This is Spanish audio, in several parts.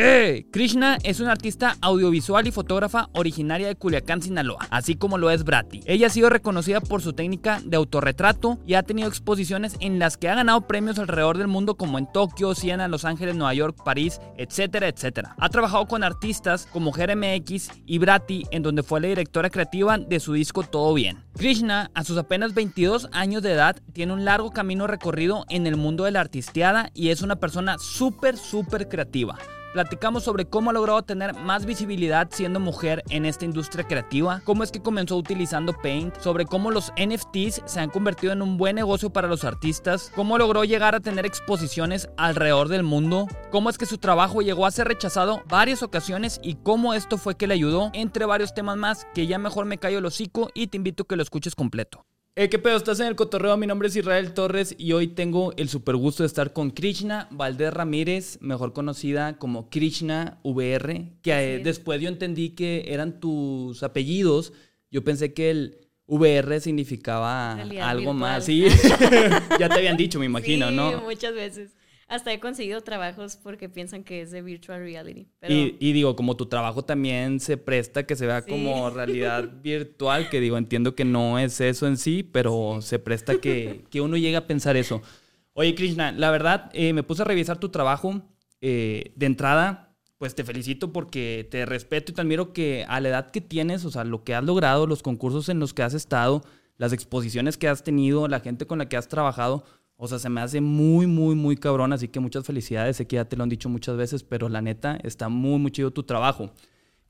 ¡Eh! Krishna es una artista audiovisual y fotógrafa originaria de Culiacán, Sinaloa, así como lo es Brati. Ella ha sido reconocida por su técnica de autorretrato y ha tenido exposiciones en las que ha ganado premios alrededor del mundo como en Tokio, Siena, Los Ángeles, Nueva York, París, etcétera, etcétera. Ha trabajado con artistas como GRMX y Brati, en donde fue la directora creativa de su disco Todo Bien. Krishna, a sus apenas 22 años de edad, tiene un largo camino recorrido en el mundo de la artisteada y es una persona súper, súper creativa. Platicamos sobre cómo ha logrado tener más visibilidad siendo mujer en esta industria creativa, cómo es que comenzó utilizando Paint, sobre cómo los NFTs se han convertido en un buen negocio para los artistas, cómo logró llegar a tener exposiciones alrededor del mundo, cómo es que su trabajo llegó a ser rechazado varias ocasiones y cómo esto fue que le ayudó, entre varios temas más que ya mejor me callo el hocico y te invito a que lo escuches completo. Eh, ¿Qué pedo? Estás en el cotorreo. Mi nombre es Israel Torres y hoy tengo el super gusto de estar con Krishna Valdés Ramírez, mejor conocida como Krishna VR, que eh, después yo entendí que eran tus apellidos. Yo pensé que el VR significaba algo más. Sí, ya te habían dicho, me imagino, sí, ¿no? muchas veces. Hasta he conseguido trabajos porque piensan que es de virtual reality. Y, digo, como tu trabajo también se presta que se vea como realidad virtual, que digo, entiendo que no es eso en sí, pero se presta que, que, uno llegue a pensar eso. Oye, Krishna, la verdad, eh, me puse a revisar tu trabajo. Eh, de entrada, pues te felicito porque te respeto y te admiro que a la edad que tienes, o sea, lo que has logrado, los concursos en los que has estado, las exposiciones que has tenido, la gente con la que has trabajado, o sea, se me hace muy, muy, muy cabrón, así que muchas felicidades. Sé que ya te lo han dicho muchas veces, pero la neta, está muy, muy chido tu trabajo.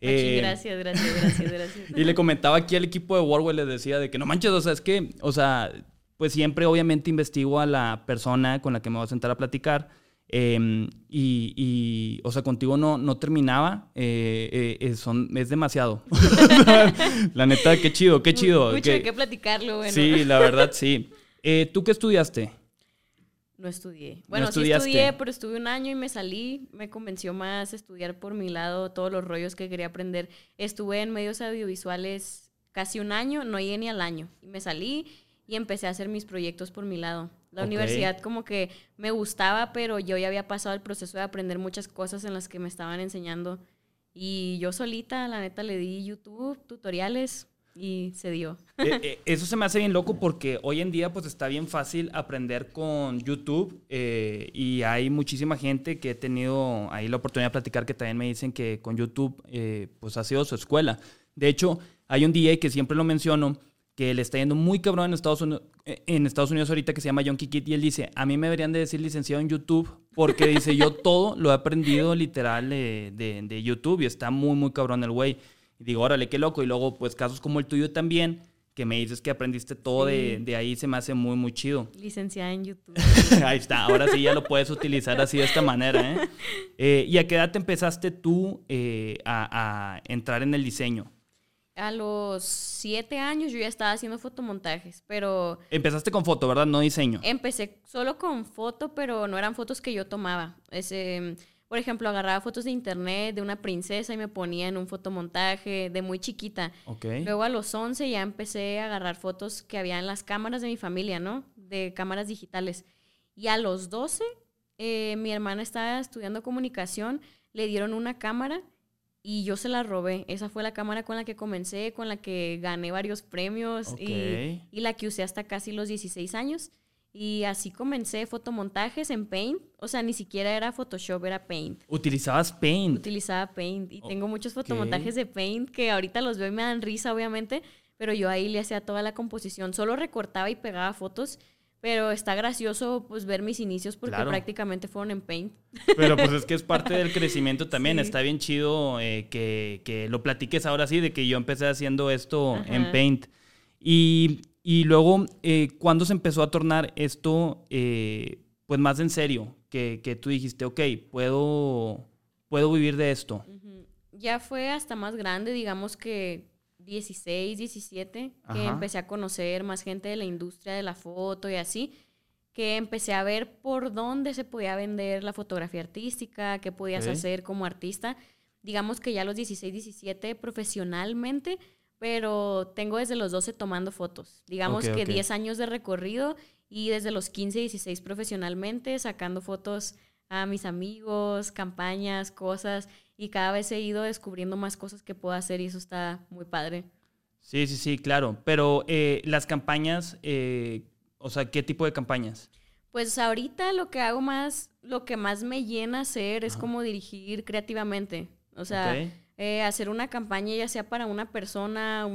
Eh, gracias, gracias, gracias, gracias. y le comentaba aquí al equipo de Warwell, le decía de que no manches, o sea, es que, o sea, pues siempre obviamente investigo a la persona con la que me voy a sentar a platicar. Em, y, o sea, contigo no, no terminaba. Eh, eh, son, es demasiado. la neta, qué chido, qué chido. Mucho que, que platicarlo, bueno. Sí, la verdad, sí. ¿Tú qué estudiaste? No estudié. Bueno, sí estudié, pero estuve un año y me salí. Me convenció más estudiar por mi lado todos los rollos que quería aprender. Estuve en medios audiovisuales casi un año, no llegué ni al año. Y me salí y empecé a hacer mis proyectos por mi lado. La universidad como que me gustaba, pero yo ya había pasado el proceso de aprender muchas cosas en las que me estaban enseñando. Y yo solita, la neta, le di YouTube, tutoriales, y se dio. Eh, eh, eso se me hace bien loco porque hoy en día pues está bien fácil aprender con YouTube eh, y hay muchísima gente que he tenido ahí la oportunidad de platicar que también me dicen que con YouTube pues ha sido su escuela. De hecho, hay un DJ que siempre lo menciono que le está yendo muy cabrón en Estados Unidos, en Estados Unidos ahorita que se llama John Kikit y él dice, a mí me deberían de decir licenciado en YouTube porque dice, yo todo lo he aprendido literal de, de YouTube y está muy, muy cabrón el güey. Y digo, órale, qué loco. Y luego, pues casos como el tuyo también, que me dices que aprendiste todo de, de, ahí, se me hace muy, muy chido. Licenciada en YouTube. ahí está, ahora sí ya lo puedes utilizar así de esta manera. ¿eh? eh y a qué edad te empezaste tú eh, a, a, entrar en el diseño? A los siete años yo ya estaba haciendo fotomontajes, pero... Empezaste con foto, ¿verdad? No diseño. Empecé solo con foto, pero no eran fotos que yo tomaba. Ese por ejemplo, agarraba fotos de internet de una princesa y me ponía en un fotomontaje de muy chiquita. Luego a los 11 ya empecé a agarrar fotos que había en las cámaras de mi familia, ¿no? De cámaras digitales. Y a los 12, eh, mi hermana estaba estudiando comunicación, le dieron una cámara y yo se la robé. Esa fue la cámara con la que comencé, con la que gané varios premios y, y, la que usé hasta casi los 16 años. Y así comencé fotomontajes en Paint. O sea, ni siquiera era Photoshop, era Paint. ¿Utilizabas Paint? Utilizaba Paint. Y tengo muchos fotomontajes de Paint que ahorita los veo y me dan risa, obviamente. Pero yo ahí le hacía toda la composición. Solo recortaba y pegaba fotos. Pero está gracioso pues ver mis inicios porque prácticamente fueron en Paint. Pero pues es que es parte del crecimiento también. Está bien chido eh, que, que, lo platiques ahora sí, de que yo empecé haciendo esto en Paint. Y y luego, eh, ¿cuándo se empezó a tornar esto eh, pues más en serio? Que, que, tú dijiste, ok, puedo, puedo vivir de esto. Ya fue hasta más grande, digamos que 16, 17, que empecé a conocer más gente de la industria de la foto y así, que empecé a ver por dónde se podía vender la fotografía artística, qué podías hacer como artista. Digamos que ya a los 16, 17 profesionalmente pero tengo desde los 12 tomando fotos. Digamos que 10 años de recorrido y desde los 15, 16 profesionalmente sacando fotos a mis amigos, campañas, cosas, y cada vez he ido descubriendo más cosas que puedo hacer y eso está muy padre. Sí, sí, sí, claro. Pero eh, las campañas, eh, o sea, ¿qué tipo de campañas? Pues ahorita lo que hago más, lo que más me llena hacer es como dirigir creativamente. O sea, eh, hacer una campaña ya sea para una persona,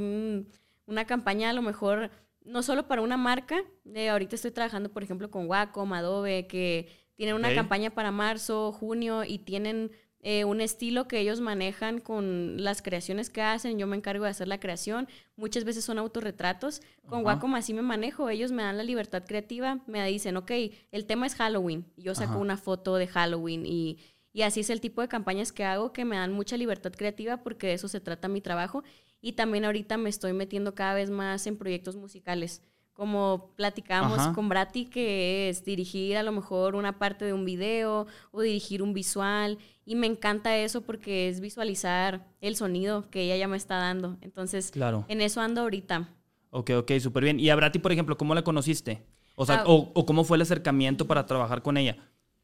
una campaña a lo mejor no solo para una marca. ahorita estoy trabajando, por ejemplo, con Wacom, Adobe, que tienen una campaña para marzo, junio y tienen eh, un estilo que ellos manejan con las creaciones que hacen. Yo me encargo de hacer la creación. Muchas veces son autorretratos. Con Wacom así me manejo. Ellos me dan la libertad creativa. Me dicen, ok, el tema es Halloween. Yo saco una foto de Halloween y, y así es el tipo de campañas que hago que me dan mucha libertad creativa porque de eso se trata mi trabajo. Y también ahorita me estoy metiendo cada vez más en proyectos musicales como platicamos con Brati, que es dirigir a lo mejor una parte de un video o dirigir un visual. Y me encanta eso porque es visualizar el sonido que ella ya me está dando. Entonces, claro. en eso ando ahorita. Ok, ok, súper bien. ¿Y a Brati, por ejemplo, cómo la conociste? O sea, ah. o, cómo fue el acercamiento para trabajar con ella?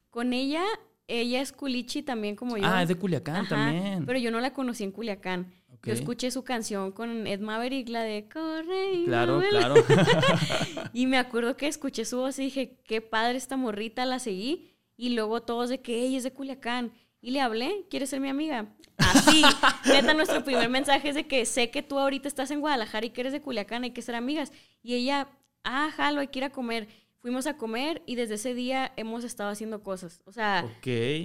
Con ella, ella es culichi también como yo. Ah, es de Culiacán también. Pero yo no la conocí en Culiacán. Yo escuché su canción con Ed Maverick, la de Corre. claro, claro. y me acuerdo que escuché su voz y dije, qué padre esta morrita, la seguí. Y luego todos de que ella es de Culiacán. Y le hablé, ¿quieres ser mi amiga? Así, neta, nuestro primer mensaje es de que sé que tú ahorita estás en Guadalajara y que eres de Culiacán, hay que ser amigas. Y ella, ah, jalo, hay que ir a comer. Fuimos a comer y desde ese día hemos estado haciendo cosas. O sea,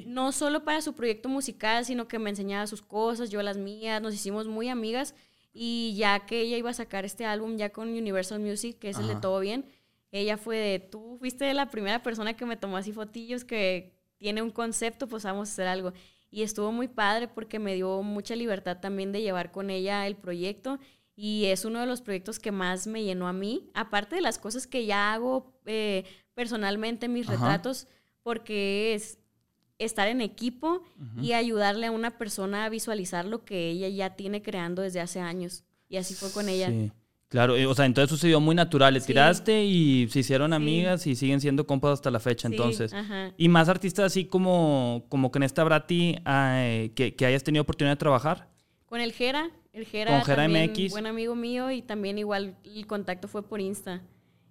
no solo para su proyecto musical, sino que me enseñaba sus cosas, yo las mías, nos hicimos muy amigas. Y ya que ella iba a sacar este álbum ya con Universal Music, que es el de Todo Bien, ella fue de, tú fuiste la primera persona que me tomó así fotillos, que tiene un concepto, pues vamos a hacer algo. Y estuvo muy padre porque me dio mucha libertad también de llevar con ella el proyecto y es uno de los proyectos que más me llenó a mí, aparte de las cosas que ya hago eh, personalmente, mis retratos, porque es estar en equipo y ayudarle a una persona a visualizar lo que ella ya tiene creando desde hace años. Y así fue con ella. Sí. Claro, o sea, entonces sucedió muy natural. Le tiraste y se hicieron amigas y siguen siendo compas hasta la fecha, entonces. Y más artistas así como, como con esta Brati, que, que hayas tenido oportunidad de trabajar. Con el Jera, el Jera, también, MX. buen amigo mío y también igual el contacto fue por Insta.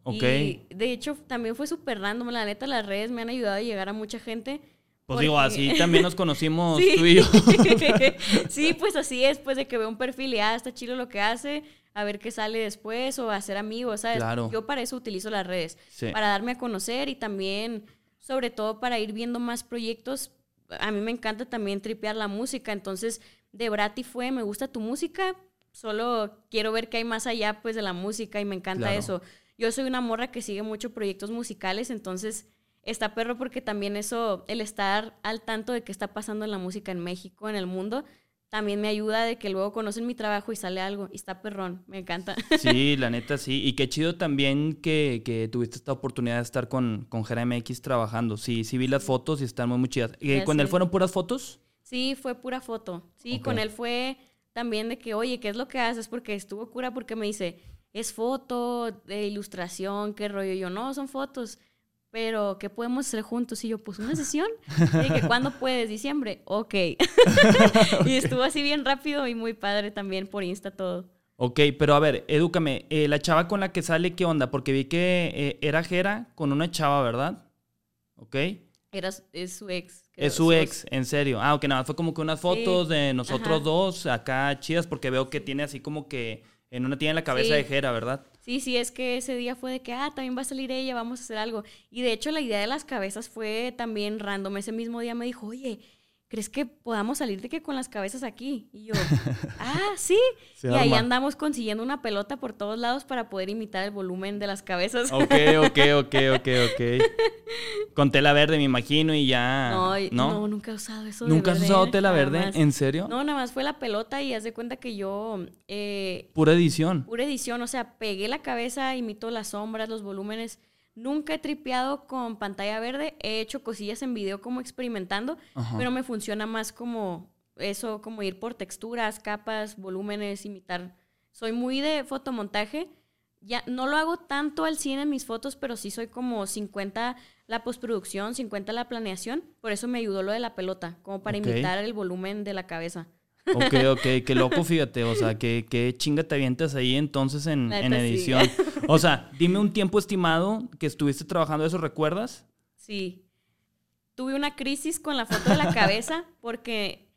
Ok. Y de hecho también fue súper random, la neta las redes me han ayudado a llegar a mucha gente. Pues digo, así también nos conocimos tú y yo. sí, pues así es, pues de que veo un perfil y ah, está chido lo que hace, a ver qué sale después o hacer amigos, ¿sabes? Claro. Yo para eso utilizo las redes, para darme a conocer y también, sobre todo, para ir viendo más proyectos. A mí me encanta también tripear la música, entonces de Brati fue, me gusta tu música, solo quiero ver qué hay más allá pues de la música y me encanta eso. Yo soy una morra que sigue mucho proyectos musicales, entonces está perro porque también eso, el estar al tanto de qué está pasando en la música en México, en el mundo, también me ayuda de que luego conocen mi trabajo y sale algo. Y está perrón, me encanta. Sí, la neta sí. Y qué chido también que, que tuviste esta oportunidad de estar con, con Jera MX trabajando. Sí, sí vi las fotos y están muy, muy chidas. Eh, ¿Con él fueron puras fotos? Sí, fue pura foto. Sí, con él fue también de que, oye, ¿qué es lo que haces? Porque estuvo cura porque me dice, es foto, de ilustración, qué rollo. yo, no, son fotos. Pero, ¿qué podemos hacer juntos? Y yo, pues una sesión. Y dije, ¿cuándo puedes? Diciembre. Ok. y estuvo así bien rápido y muy padre también por Insta todo. Ok, pero a ver, edúcame. Eh, la chava con la que sale, ¿qué onda? Porque vi que eh, era Jera con una chava, ¿verdad? Ok. Era, es su ex. Es su ex, en serio. Ah, ok, nada, fue como que unas fotos de nosotros dos acá chidas, porque veo que tiene así como que en una tiene la cabeza de Jera, ¿verdad? Sí, sí, es que ese día fue de que, ah, también va a salir ella, vamos a hacer algo. Y de hecho la idea de las cabezas fue también random. Ese mismo día me dijo, oye, ¿crees que podamos salir de que con las cabezas aquí? Y yo, ah, sí. y ahí andamos consiguiendo una pelota por todos lados para poder imitar el volumen de las cabezas. Ok, ok, ok, ok, ok. Con tela verde, me imagino, y ya. No, no, nunca he usado eso. ¿Nunca has usado tela verde? ¿En serio? No, nada más fue la pelota y haz de cuenta que yo. Eh, pura edición. Pura edición, o sea, pegué la cabeza, imito las sombras, los volúmenes Nunca he tripeado con pantalla verde. He hecho cosillas en video como experimentando, pero me funciona más como eso, como ir por texturas, capas, volúmenes, imitar. Soy muy de fotomontaje. Ya no lo hago tanto al cine en mis fotos, pero sí soy como 50 la postproducción, 50 la planeación. Por eso me ayudó lo de la pelota, como para imitar el volumen de la cabeza. Ok, ok, qué loco, fíjate, o sea, qué, qué chinga te avientas ahí entonces en, edición. O sea, dime un tiempo estimado que estuviste trabajando eso, ¿recuerdas? Sí. Tuve una crisis con la foto de la cabeza porque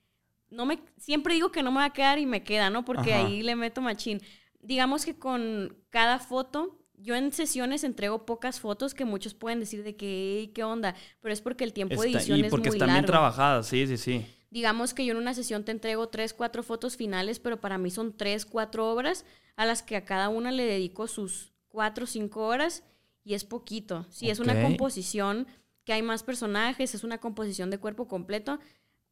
no me, siempre digo que no me va a quedar y me queda, ¿no? Porque ahí le meto machín. Digamos que con cada foto, yo en sesiones entrego pocas fotos que muchos pueden decir de que, ¿qué onda? Pero es porque el tiempo de edición es muy largo. Porque están bien trabajadas, sí, sí, sí digamos que yo en una sesión te entrego tres, cuatro fotos finales, pero para mí son tres, cuatro obras a las que a cada una le dedico sus cuatro, cinco horas y es poquito. Si es una composición que hay más personajes, es una composición de cuerpo completo,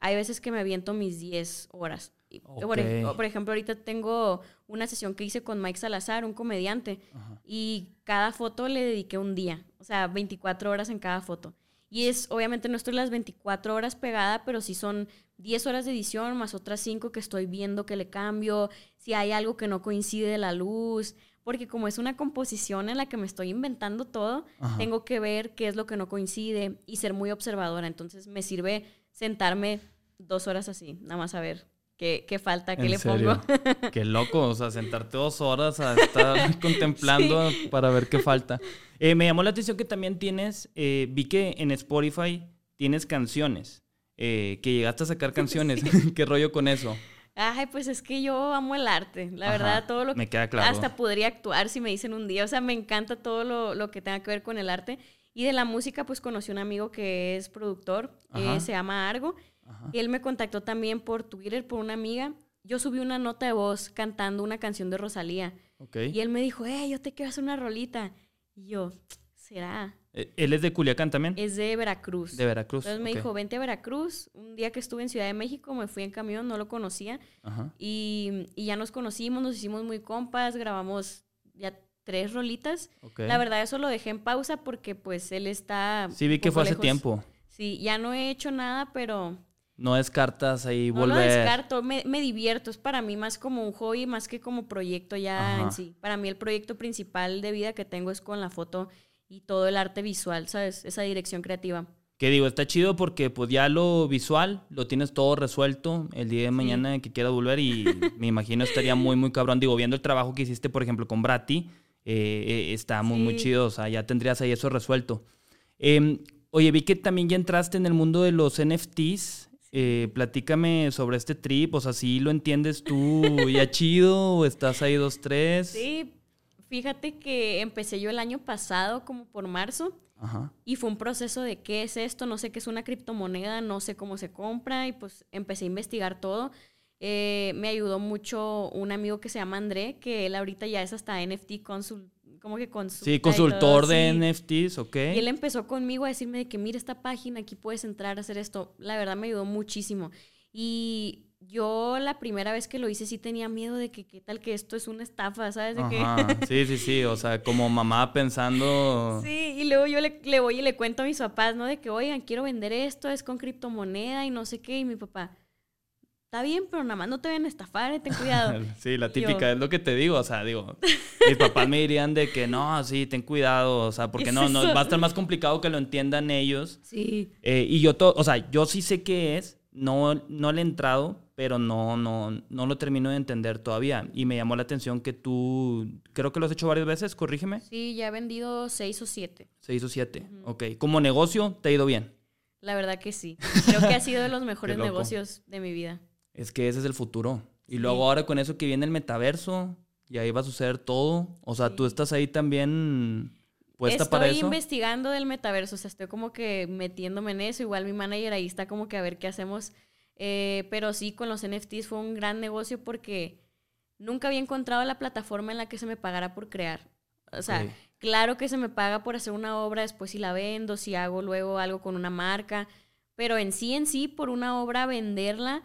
hay veces que me aviento mis diez horas. Por, ejemplo, ahorita tengo una sesión que hice con Mike Salazar, un comediante, y cada foto le dediqué un día, o sea, 24 horas en cada foto. Y es, obviamente no estoy las 24 horas pegada, pero sí son 10 horas de edición más otras 5 que estoy viendo que le cambio, si hay algo que no coincide de la luz, porque como es una composición en la que me estoy inventando todo, tengo que ver qué es lo que no coincide y ser muy observadora. Entonces me sirve sentarme dos horas así, nada más a ver qué, qué falta, qué le pongo. qué loco, o sea, sentarte dos horas a estar contemplando para ver qué falta. Eh, me llamó la atención que también tienes, eh, vi que en Spotify tienes canciones. Eh, que llegaste a sacar canciones. ¿Qué rollo con eso? Ay, pues es que yo amo el arte, la verdad, todo lo que... Me queda claro. Hasta podría actuar si me dicen un día, o sea, me encanta todo lo, lo que tenga que ver con el arte. Y de la música, pues conocí un amigo que es productor, eh, se llama Argo. Él me contactó también por Twitter, por una amiga. Yo subí una nota de voz cantando una canción de Rosalía. Y él me dijo, eh, yo te quiero hacer una rolita. Y yo, ¿será? Eh, ¿Él es de Culiacán también? Es de Veracruz. De Veracruz. Entonces me dijo, vente a Veracruz. Un día que estuve en Ciudad de México, me fui en camión, no lo conocía. Y, ya nos conocimos, nos hicimos muy compas, grabamos ya tres rolitas. La verdad, eso lo dejé en pausa porque pues él está... Sí, vi que fue hace tiempo. Sí, ya no he hecho nada, pero... No descartas ahí volver. No lo descarto, me, me, divierto. Es para mí más como un hobby, más que como proyecto ya en sí. Para mí el proyecto principal de vida que tengo es con la foto y todo el arte visual, ¿sabes? Esa dirección creativa. Que digo, está chido porque pues ya lo visual lo tienes todo resuelto el día de mañana que quieras volver y me imagino estaría muy, muy cabrón. Digo, viendo el trabajo que hiciste, por ejemplo, con Brati, eh, eh, está muy, muy chido. O sea, ya tendrías ahí eso resuelto. Em, oye, vi que también ya entraste en el mundo de los NFTs. Eh, platícame sobre este trip, o sea, si lo entiendes tú ya chido o estás ahí dos, tres. Sí, Fíjate que empecé yo el año pasado, como por marzo, y fue un proceso de qué es esto, no sé qué es una criptomoneda, no sé cómo se compra, y pues empecé a investigar todo. Eh, me ayudó mucho un amigo que se llama André, que él ahorita ya es hasta NFT consul, como que consulta Sí, consultor de NFTs, ok. Y él empezó conmigo a decirme de que mira esta página, aquí puedes entrar a hacer esto. La verdad me ayudó muchísimo. Y yo la primera vez que lo hice sí tenía miedo de que qué tal que esto es una estafa, ¿sabes? Sí, sí, sí, o sea, como mamá pensando... Sí, y luego yo le, le, voy y le cuento a mis papás, ¿no? De que, oigan, quiero vender esto, es con criptomoneda y no sé qué, y mi papá, está bien, pero nada más no te ven a estafar, eh, ten cuidado. sí, la típica, es lo que te digo, o sea, digo, mis papás me dirían de que no, sí, ten cuidado, o sea, porque no, no, va a estar más complicado que lo entiendan ellos. Sí. Eh, y yo, todo, o sea, yo sí sé qué es, no, no le he entrado, pero no, no, no lo termino de entender todavía. Y me llamó la atención que tú, creo que lo has hecho varias veces, corrígeme. Sí, ya he vendido seis o siete. Seis o siete, ok. Como negocio, ¿te ha ido bien? La verdad que sí. Creo que ha sido de los mejores negocios de mi vida. Es que ese es el futuro. Y luego ahora con eso que viene el metaverso, y ahí va a suceder todo. O sea, tú estás ahí también puesta para eso. Estoy investigando del metaverso, o sea, estoy como que metiéndome en eso. Igual mi manager ahí está como que a ver qué hacemos eh, pero sí, con los NFTs fue un gran negocio porque nunca había encontrado la plataforma en la que se me pagara por crear. O sea, claro que se me paga por hacer una obra, después si la vendo, si hago luego algo con una marca, pero en sí, en sí, por una obra venderla,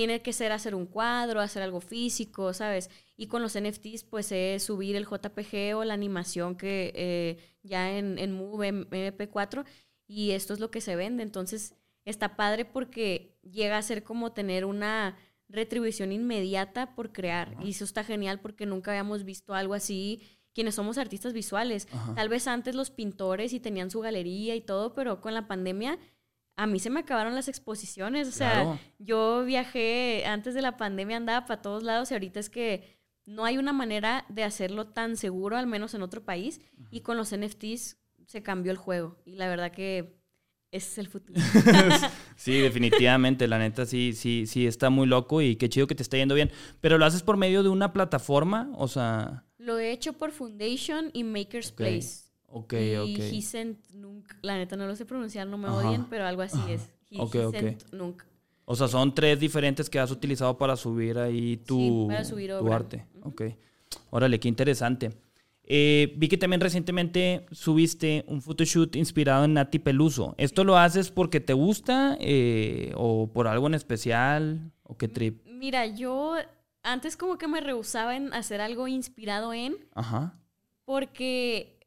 tiene que ser hacer un cuadro, hacer algo físico, ¿sabes? Y con los NFTs, pues es subir el JPG o la animación que eh, ya en, en Move, MP4, y esto es lo que se vende. Entonces, está padre porque llega a ser como tener una retribución inmediata por crear. Y eso está genial porque nunca habíamos visto algo así quienes somos artistas visuales. Tal vez antes los pintores y tenían su galería y todo, pero con la pandemia a mí se me acabaron las exposiciones. O sea, yo viajé antes de la pandemia, andaba para todos lados y ahorita es que no hay una manera de hacerlo tan seguro, al menos en otro país. Y con los NFTs se cambió el juego. Y la verdad que ese es el futuro. sí, definitivamente. La neta sí, sí, sí está muy loco y qué chido que te está yendo bien. Pero lo haces por medio de una plataforma, o sea. Lo he hecho por Foundation y Maker's Place. Ok, y ok. nunca, la neta no lo sé pronunciar, no me odien, pero algo así es. ok, ok. Nunca. O sea, son tres diferentes que has utilizado para subir ahí tu, tu arte. Ok. Órale, qué interesante. Eh, vi que también recientemente subiste un photoshoot inspirado en Nati Peluso. ¿Esto lo haces porque te gusta eh, o por algo en especial? ¿O qué trip? Mira, yo antes como que me rehusaba en hacer algo inspirado en. Ajá. Porque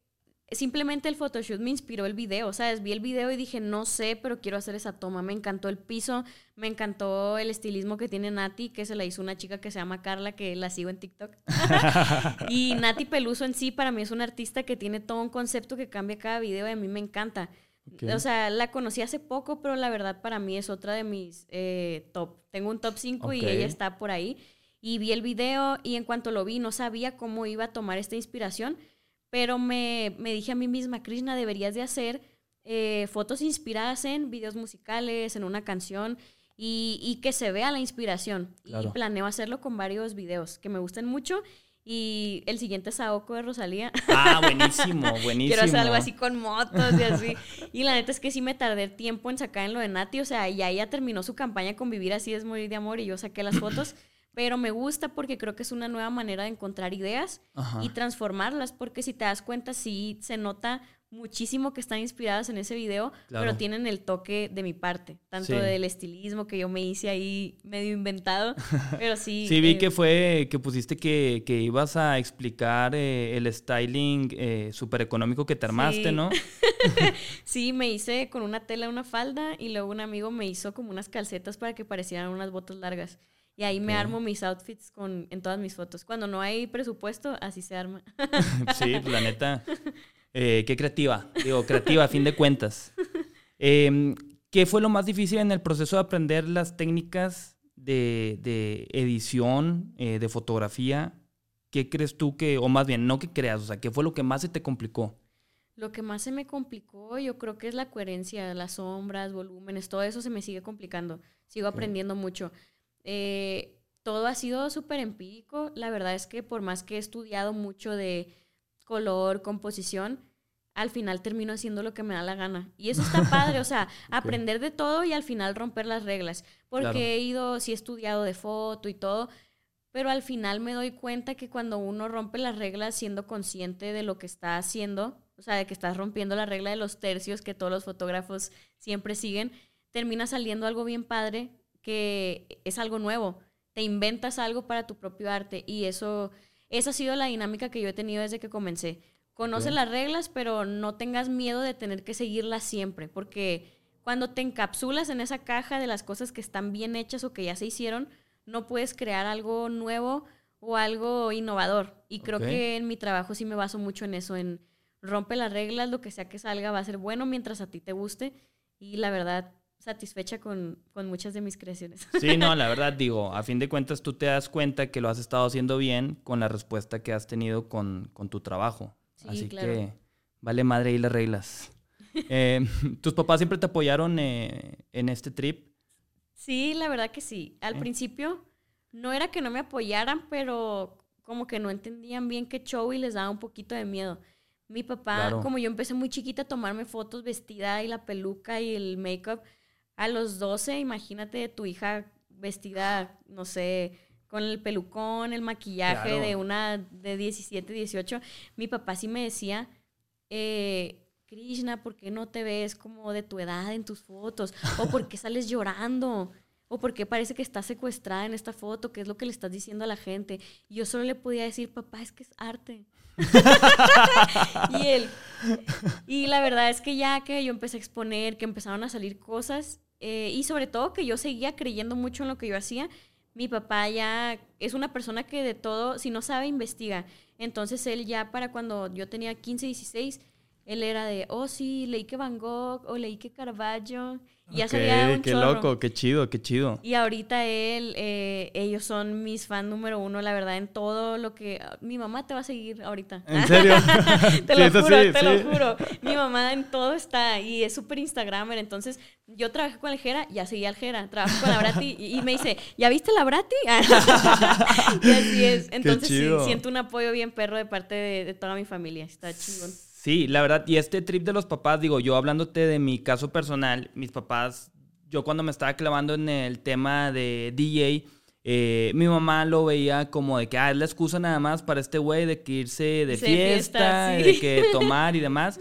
simplemente el photoshoot me inspiró el video, ¿sabes? Vi el video y dije, no sé, pero quiero hacer esa toma. Me encantó el piso, me encantó el estilismo que tiene Nati, que se la hizo una chica que se llama Carla, que la sigo en TikTok. y Nati Peluso en sí, para mí es una artista que tiene todo un concepto que cambia cada video y a mí me encanta. O sea, la conocí hace poco, pero la verdad para mí es otra de mis eh, top. Tengo un top 5 y ella está por ahí. Y vi el video y en cuanto lo vi no sabía cómo iba a tomar esta inspiración pero me, dije a mí misma, Krishna, deberías de hacer eh, fotos inspiradas en videos musicales, en una canción, y, que se vea la inspiración. Y planeo hacerlo con varios videos que me gusten mucho. Y el siguiente es Saoko de Rosalía. Ah, buenísimo, buenísimo. Quiero hacer algo así con motos y así. Y la neta es que sí me tardé tiempo en sacar en lo de Nati. O sea, ya ella terminó su campaña con Vivir así es morir de amor y yo saqué las fotos. Pero me gusta porque creo que es una nueva manera de encontrar ideas y transformarlas, porque si te das cuenta, sí se nota muchísimo que están inspiradas en ese video, pero tienen el toque de mi parte, tanto del estilismo que yo me hice ahí medio inventado, pero sí. sí, vi eh, que fue, que pusiste que, ibas a explicar eh, el styling eh, súper económico que te armaste, ¿no? sí, me hice con una tela una falda y luego un amigo me hizo como unas calcetas para que parecieran unas botas largas. Y ahí me armo mis outfits con, en todas mis fotos. Cuando no hay presupuesto, así se arma. sí, la neta. Eh, qué creativa. Digo, creativa a fin de cuentas. Em, ¿Qué fue lo más difícil en el proceso de aprender las técnicas de, de edición, eh, de fotografía? ¿Qué crees tú que, o más bien, no que creas, o sea, qué fue lo que más se te complicó? Lo que más se me complicó, yo creo que es la coherencia, las sombras, volúmenes, todo eso se me sigue complicando. Sigo aprendiendo mucho. Eh, todo ha sido súper empírico. La verdad es que por más que he estudiado mucho de color, composición, al final termino haciendo lo que me da la gana. Y eso está padre, o sea, aprender de todo y al final romper las reglas. Porque he ido, sí he estudiado de foto y todo, pero al final me doy cuenta que cuando uno rompe las reglas siendo consciente de lo que está haciendo, o sea, de que estás rompiendo la regla de los tercios que todos los fotógrafos siempre siguen, termina saliendo algo bien padre que es algo nuevo. Te inventas algo para tu propio arte y eso, esa ha sido la dinámica que yo he tenido desde que comencé. Conoce las reglas, pero no tengas miedo de tener que seguirlas siempre, porque cuando te encapsulas en esa caja de las cosas que están bien hechas o que ya se hicieron, no puedes crear algo nuevo o algo innovador. Y creo que en mi trabajo sí me baso mucho en eso, en rompe las reglas, lo que sea que salga va a ser bueno mientras a ti te guste. Y la verdad, satisfecha con, muchas de mis creaciones. Sí, no, la verdad digo, a fin de cuentas tú te das cuenta que lo has estado haciendo bien con la respuesta que has tenido con, tu trabajo. Así que vale madre y las reglas. Eh, ¿Tus papás siempre te apoyaron eh, en este trip? Sí, la verdad que sí. Al principio no era que no me apoyaran, pero como que no entendían bien qué show y les daba un poquito de miedo. Mi papá, como yo empecé muy chiquita a tomarme fotos vestida y la peluca y el make-up, a los 12, imagínate tu hija vestida, no sé, con el pelucón, el maquillaje de una de 17, 18. Mi papá sí me decía, eh, Krishna, ¿por qué no te ves como de tu edad en tus fotos? ¿O por qué sales llorando? ¿O por qué parece que estás secuestrada en esta foto? ¿Qué es lo que le estás diciendo a la gente? Y yo solo le podía decir, papá, es que es arte. y él. Y la verdad es que ya que yo empecé a exponer, que empezaron a salir cosas, eh, y sobre todo que yo seguía creyendo mucho en lo que yo hacía, mi papá ya es una persona que de todo, si no sabe, investiga. Entonces él ya para cuando yo tenía 15, 16, él era de, oh sí, leí que Van Gogh o leí que Caravaggio. Y ya sabía un qué loco, qué chido, qué chido. Y ahorita él, eh, ellos son mis fans número uno, la verdad, en todo lo que... Mi mamá te va a seguir ahorita. ¿En serio? te lo juro, te lo juro. Mi mamá en todo está y es súper Instagramer. Entonces, yo trabajé con el Jera, ya seguía al Jera. Trabajé con la Brati y, me dice, ¿ya viste la Brati? y así es. Entonces, sí, siento un apoyo bien perro de parte de, de toda mi familia. Está chingón. Sí, la verdad, y este trip de los papás, digo, yo hablándote de mi caso personal, mis papás, yo cuando me estaba clavando en el tema de DJ, eh, mi mamá lo veía como de que ah, es la excusa nada más para este güey de que irse de fiesta, de que tomar y demás.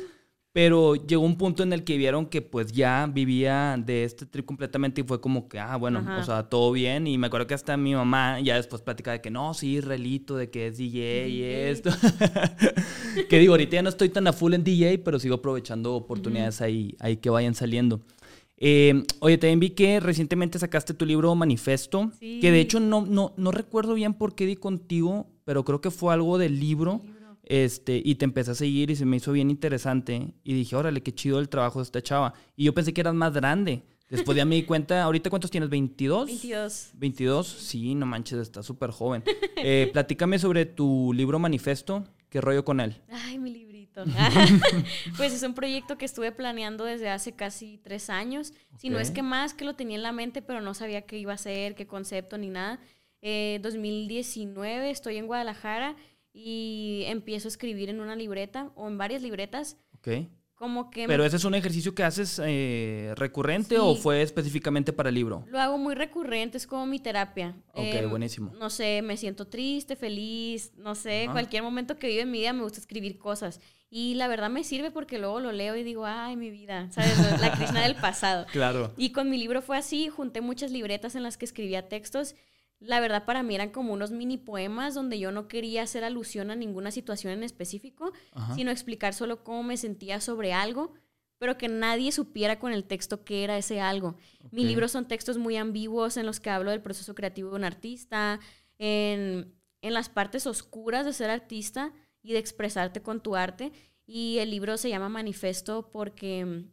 Pero llegó un punto en el que vieron que pues ya vivía de este trip completamente y fue como que, ah, bueno, o sea, todo bien. Y me acuerdo que hasta mi mamá ya después platicaba de que no, sí, relito, de que es DJ y esto. que digo, ahorita ya no estoy tan a full en DJ, pero sigo aprovechando oportunidades ahí, ahí que vayan saliendo. Eh, oye, también vi que recientemente sacaste tu libro Manifesto, que de hecho no, no, no recuerdo bien por qué di contigo, pero creo que fue algo del libro. Este, y te empecé a seguir y se me hizo bien interesante. Y dije, órale, qué chido el trabajo de esta chava. Y yo pensé que eras más grande. Después ya me di cuenta, ¿ahorita cuántos tienes? ¿22? 22. 22, sí, no manches, está súper joven. Eh, platícame sobre tu libro Manifesto. ¿Qué rollo con él? Ay, mi librito. pues es un proyecto que estuve planeando desde hace casi tres años. Si no es que más, que lo tenía en la mente, pero no sabía qué iba a ser, qué concepto ni nada. 2019, eh, estoy en Guadalajara y empiezo a escribir en una libreta o en varias libretas. Ok. Como que Pero ese es un ejercicio que haces eh, recurrente o fue específicamente para el libro? Lo hago muy recurrente, es como mi terapia. Ok, em, buenísimo. No sé, me siento triste, feliz, no sé, cualquier momento que vivo en mi vida me gusta escribir cosas. Y la verdad me sirve porque luego lo leo y digo, ay, mi vida, ¿sabes? La Krishna del pasado. Claro. Y con mi libro fue así, junté muchas libretas en las que escribía textos la verdad para mí eran como unos mini poemas donde yo no quería hacer alusión a ninguna situación en específico, sino explicar solo cómo me sentía sobre algo, pero que nadie supiera con el texto qué era ese algo. Mi libro son textos muy ambiguos en los que hablo del proceso creativo de un artista, en, en las partes oscuras de ser artista y de expresarte con tu arte. Y el libro se llama Manifesto porque mm,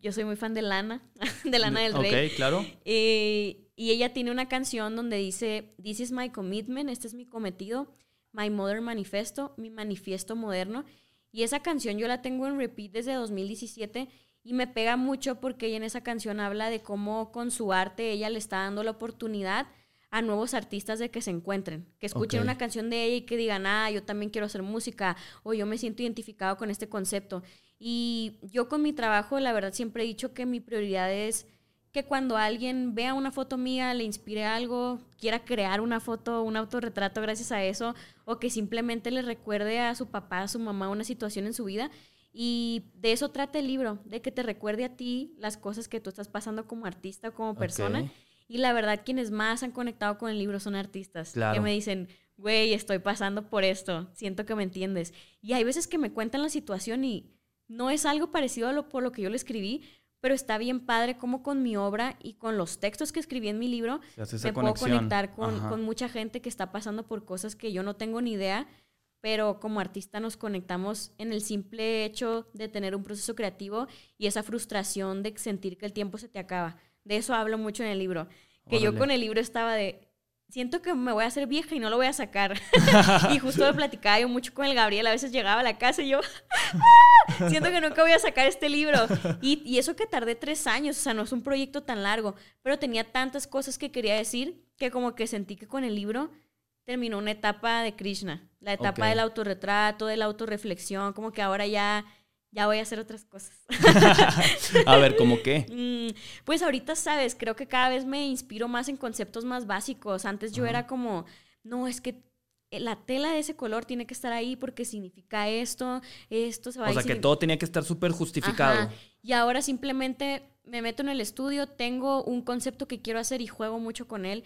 yo soy muy fan de Lana, de Lana del Rey. Ok, claro. Eh, y ella tiene una canción donde dice, This is my commitment, este es mi cometido, My Mother Manifesto, mi manifiesto moderno. Y esa canción yo la tengo en repeat desde 2017 y me pega mucho porque ella en esa canción habla de cómo con su arte ella le está dando la oportunidad a nuevos artistas de que se encuentren, que escuchen una canción de ella y que digan, ah, yo también quiero hacer música o yo me siento identificado con este concepto. Y yo con mi trabajo, la verdad, siempre he dicho que mi prioridad es que cuando alguien vea una foto mía, le inspire algo, quiera crear una foto, un autorretrato gracias a eso, o que simplemente le recuerde a su papá, a su mamá una situación en su vida. Y de eso trata el libro, de que te recuerde a ti las cosas que tú estás pasando como artista como persona. Y la verdad, quienes más han conectado con el libro son artistas. Que me dicen, güey, estoy pasando por esto, siento que me entiendes. Y hay veces que me cuentan la situación y no es algo parecido a lo por lo que yo le escribí, pero está bien padre como con mi obra y con los textos que escribí en mi libro me puedo conectar con, mucha gente que está pasando por cosas que yo no tengo ni idea, pero como artista nos conectamos en el simple hecho de tener un proceso creativo y esa frustración de sentir que el tiempo se te acaba. De eso hablo mucho en el libro. Que yo con el libro estaba de, siento que me voy a hacer vieja y no lo voy a sacar. y justo lo platicaba yo mucho con el Gabriel, a veces llegaba a la casa y yo, ¡Ah! siento que nunca voy a sacar este libro. Y, y, eso que tardé tres años, o sea, no es un proyecto tan largo, pero tenía tantas cosas que quería decir que como que sentí que con el libro terminó una etapa de Krishna, la etapa del autorretrato, de la autorreflexión, como que ahora ya ya voy a hacer otras cosas. a ver, ¿cómo qué? Mm, pues ahorita, sabes, creo que cada vez me inspiro más en conceptos más básicos. Antes yo era como, no, es que la tela de ese color tiene que estar ahí porque significa esto, esto se va a O sea, que todo tenía que estar súper justificado. Y ahora simplemente me meto en el estudio, tengo un concepto que quiero hacer y juego mucho con él.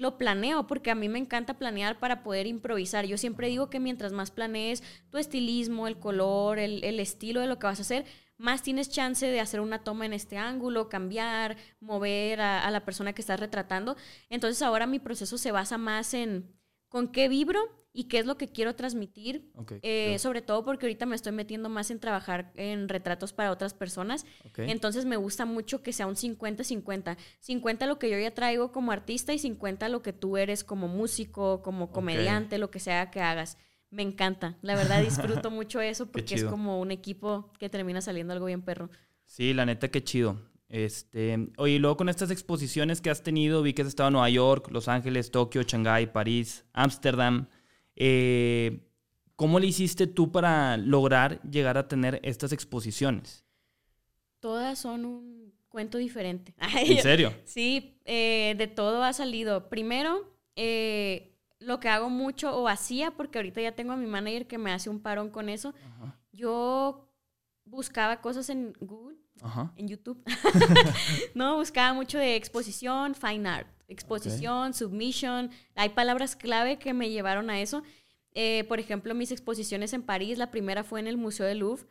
Lo planeo porque a mí me encanta planear para poder improvisar. Yo siempre digo que mientras más planees tu estilismo, el color, el, estilo de lo que vas a hacer, más tienes chance de hacer una toma en este ángulo, cambiar, mover a, a la persona que estás retratando. Entonces ahora mi proceso se basa más en con qué vibro y qué es lo que quiero transmitir. Eh, sobre todo porque ahorita me estoy metiendo más en trabajar en retratos para otras personas. Entonces me gusta mucho que sea un 50-50. 50 lo que yo ya traigo como artista y 50 lo que tú eres como músico, como comediante, lo que sea que hagas. Me encanta. La verdad disfruto mucho eso porque es como un equipo que termina saliendo algo bien perro. Sí, la neta, qué chido. Este, oye, y luego con estas exposiciones que has tenido, vi que has estado en Nueva York, Los Ángeles, Tokio, Shanghái, París, Ámsterdam. Eh, ¿Cómo le hiciste tú para lograr llegar a tener estas exposiciones? Todas son un cuento diferente. ¿En serio? Sí, eh, de todo ha salido. Primero, eh, lo que hago mucho o hacía, porque ahorita ya tengo a mi manager que me hace un parón con eso, yo buscaba cosas en Google en YouTube. no, buscaba mucho de exposición, fine art, exposición, submission. Hay palabras clave que me llevaron a eso. Eh, por ejemplo, mis exposiciones en París, la primera fue en el Museo del Louvre.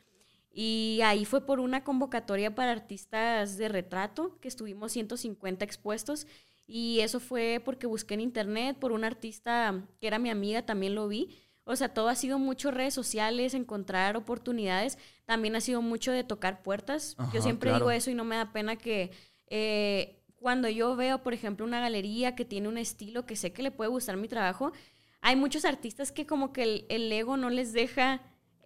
Y ahí fue por una convocatoria para artistas de retrato, que estuvimos 150 expuestos. Y eso fue porque busqué en internet por una artista que era mi amiga, también lo vi o sea, todo ha sido mucho redes sociales, encontrar oportunidades. También ha sido mucho de tocar puertas. yo siempre digo eso y no me da pena que eh, cuando yo veo, por ejemplo, una galería que tiene un estilo que sé que le puede gustar mi trabajo, hay muchos artistas que como que el, ego no les deja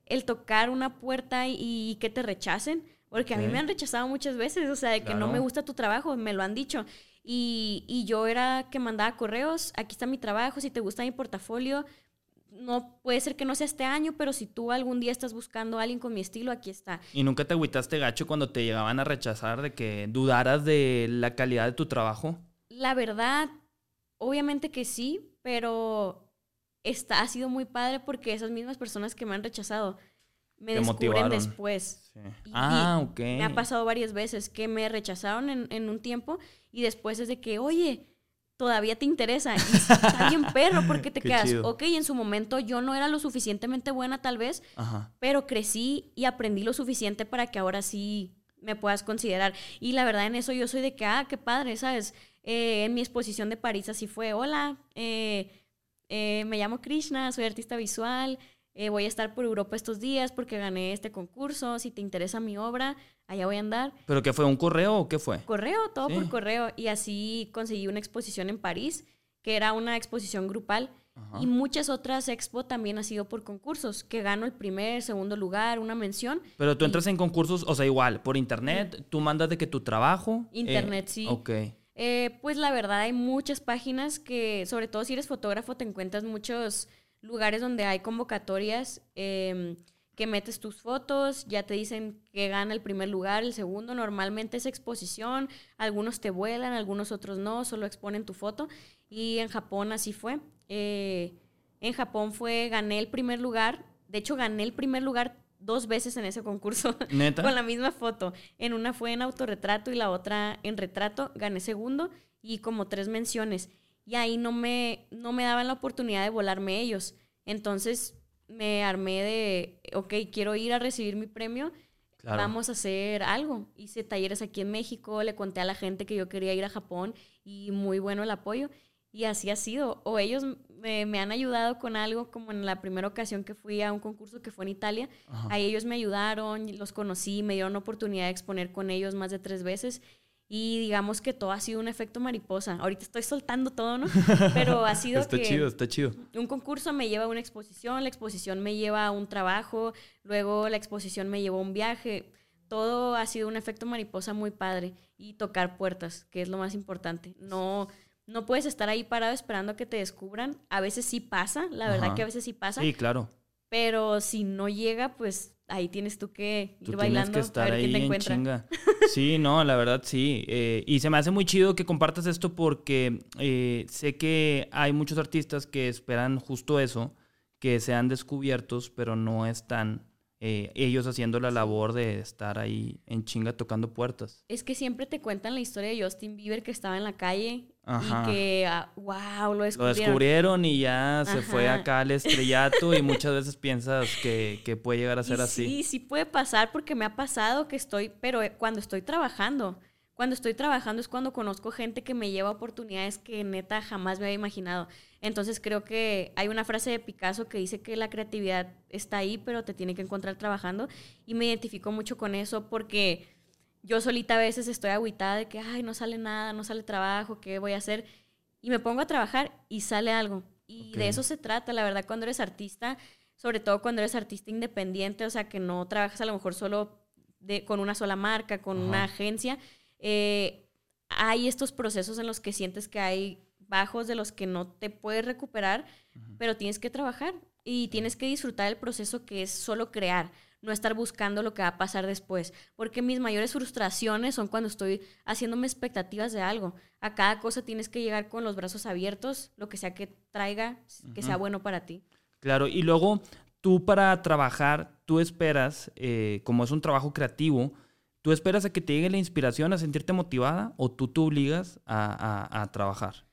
el tocar una puerta y, que te rechacen. Porque a mí me han rechazado muchas veces, o sea, de que no me gusta tu trabajo, me lo han dicho. Y, y, yo era que mandaba correos, aquí está mi trabajo, si te gusta mi portafolio, no puede ser que no sea este año, pero si tú algún día estás buscando a alguien con mi estilo, aquí está. ¿Y nunca te agüitaste gacho cuando te llegaban a rechazar de que dudaras de la calidad de tu trabajo? La verdad, obviamente que sí, pero está, ha sido muy padre porque esas mismas personas que me han rechazado me descubren después. ah, ok. Me ha pasado varias veces que me rechazaron en, en un tiempo y después es de que, oye, todavía te interesa. Y está bien perro porque te quedas, ok, en su momento yo no era lo suficientemente buena tal vez, pero crecí y aprendí lo suficiente para que ahora sí me puedas considerar. Y la verdad en eso yo soy de que, ah, qué padre, ¿sabes? Eh, en mi exposición de París así fue, hola, eh, eh, me llamo Krishna, soy artista visual, eh, voy a estar por Europa estos días porque gané este concurso, si te interesa mi obra, allá voy a andar. ¿Pero qué fue? ¿Un correo o qué fue? Correo, todo por correo. Y así conseguí una exposición en París, que era una exposición grupal. Y muchas otras expo también ha sido por concursos, que gano el primer, segundo lugar, una mención. Pero tú entras en concursos, o sea, igual, por internet, tú mandas de que tu trabajo. Internet, sí. Ok. Eh, pues la verdad hay muchas páginas que, sobre todo si eres fotógrafo, te encuentras muchos lugares donde hay convocatorias em, que metes tus fotos, ya te dicen que gana el primer lugar, el segundo, normalmente es exposición, algunos te vuelan, algunos otros no, solo exponen tu foto y en Japón así fue. Eh, en Japón fue, gané el primer lugar, de hecho gané el primer lugar dos veces en ese concurso con la misma foto. En una fue en autorretrato y la otra en retrato, gané segundo y como tres menciones y ahí no me, no me daban la oportunidad de volarme ellos. Entonces me armé de, ok, quiero ir a recibir mi premio, vamos a hacer algo. Hice talleres aquí en México, le conté a la gente que yo quería ir a Japón y muy bueno el apoyo. Y así ha sido. O ellos me, han ayudado con algo, como en la primera ocasión que fui a un concurso que fue en Italia. Ahí ellos me ayudaron, los conocí, me dieron oportunidad de exponer con ellos más de tres veces. Y digamos que todo ha sido un efecto mariposa. Ahorita estoy soltando todo, ¿no? Pero ha sido está chido, está chido. Un concurso me lleva a una exposición, la exposición me lleva a un trabajo, luego la exposición me llevó a un viaje. Todo ha sido un efecto mariposa muy padre. Y tocar puertas, que es lo más importante. No, no puedes estar ahí parado esperando a que te descubran. A veces sí pasa, la verdad que a veces sí pasa. Sí, claro. Pero si no llega, pues ahí tienes tú que ir bailando que estar a ver ahí te Chinga. Sí, no, la verdad sí. Eh, y se me hace muy chido que compartas esto porque eh, sé que hay muchos artistas que esperan justo eso, que sean descubiertos, pero no están eh, ellos haciendo la labor de estar ahí en chinga tocando puertas. Es que siempre te cuentan la historia de Justin Bieber que estaba en la calle Y que, wow, ah, lo descubrieron. Lo descubrieron y ya se fue acá al estrellato y muchas veces piensas que, que puede llegar a ser así. Sí, sí puede pasar porque me ha pasado que estoy, pero eh, cuando estoy trabajando, cuando estoy trabajando es cuando conozco gente que me lleva oportunidades que neta jamás me había imaginado. Entonces creo que hay una frase de Picasso que dice que la creatividad está ahí, pero te tiene que encontrar trabajando. Y me identifico mucho con eso porque yo solita a veces estoy agüitada de que, ay, no sale nada, no sale trabajo, ¿qué voy a hacer? Y me pongo a trabajar y sale algo. Y de eso se trata, la verdad, cuando eres artista, sobre todo cuando eres artista independiente, o sea, que no trabajas a lo mejor solo de, con una sola marca, con una agencia, eh, hay estos procesos en los que sientes que hay bajos de los que no te puedes recuperar, pero tienes que trabajar y tienes que disfrutar el proceso que es solo crear no estar buscando lo que va a pasar después, porque mis mayores frustraciones son cuando estoy haciéndome expectativas de algo. A cada cosa tienes que llegar con los brazos abiertos, lo que sea que traiga, que sea bueno para ti. Claro, y luego tú para trabajar, tú esperas, eh, como es un trabajo creativo, tú esperas a que te llegue la inspiración, a sentirte motivada, o tú te obligas a, trabajar.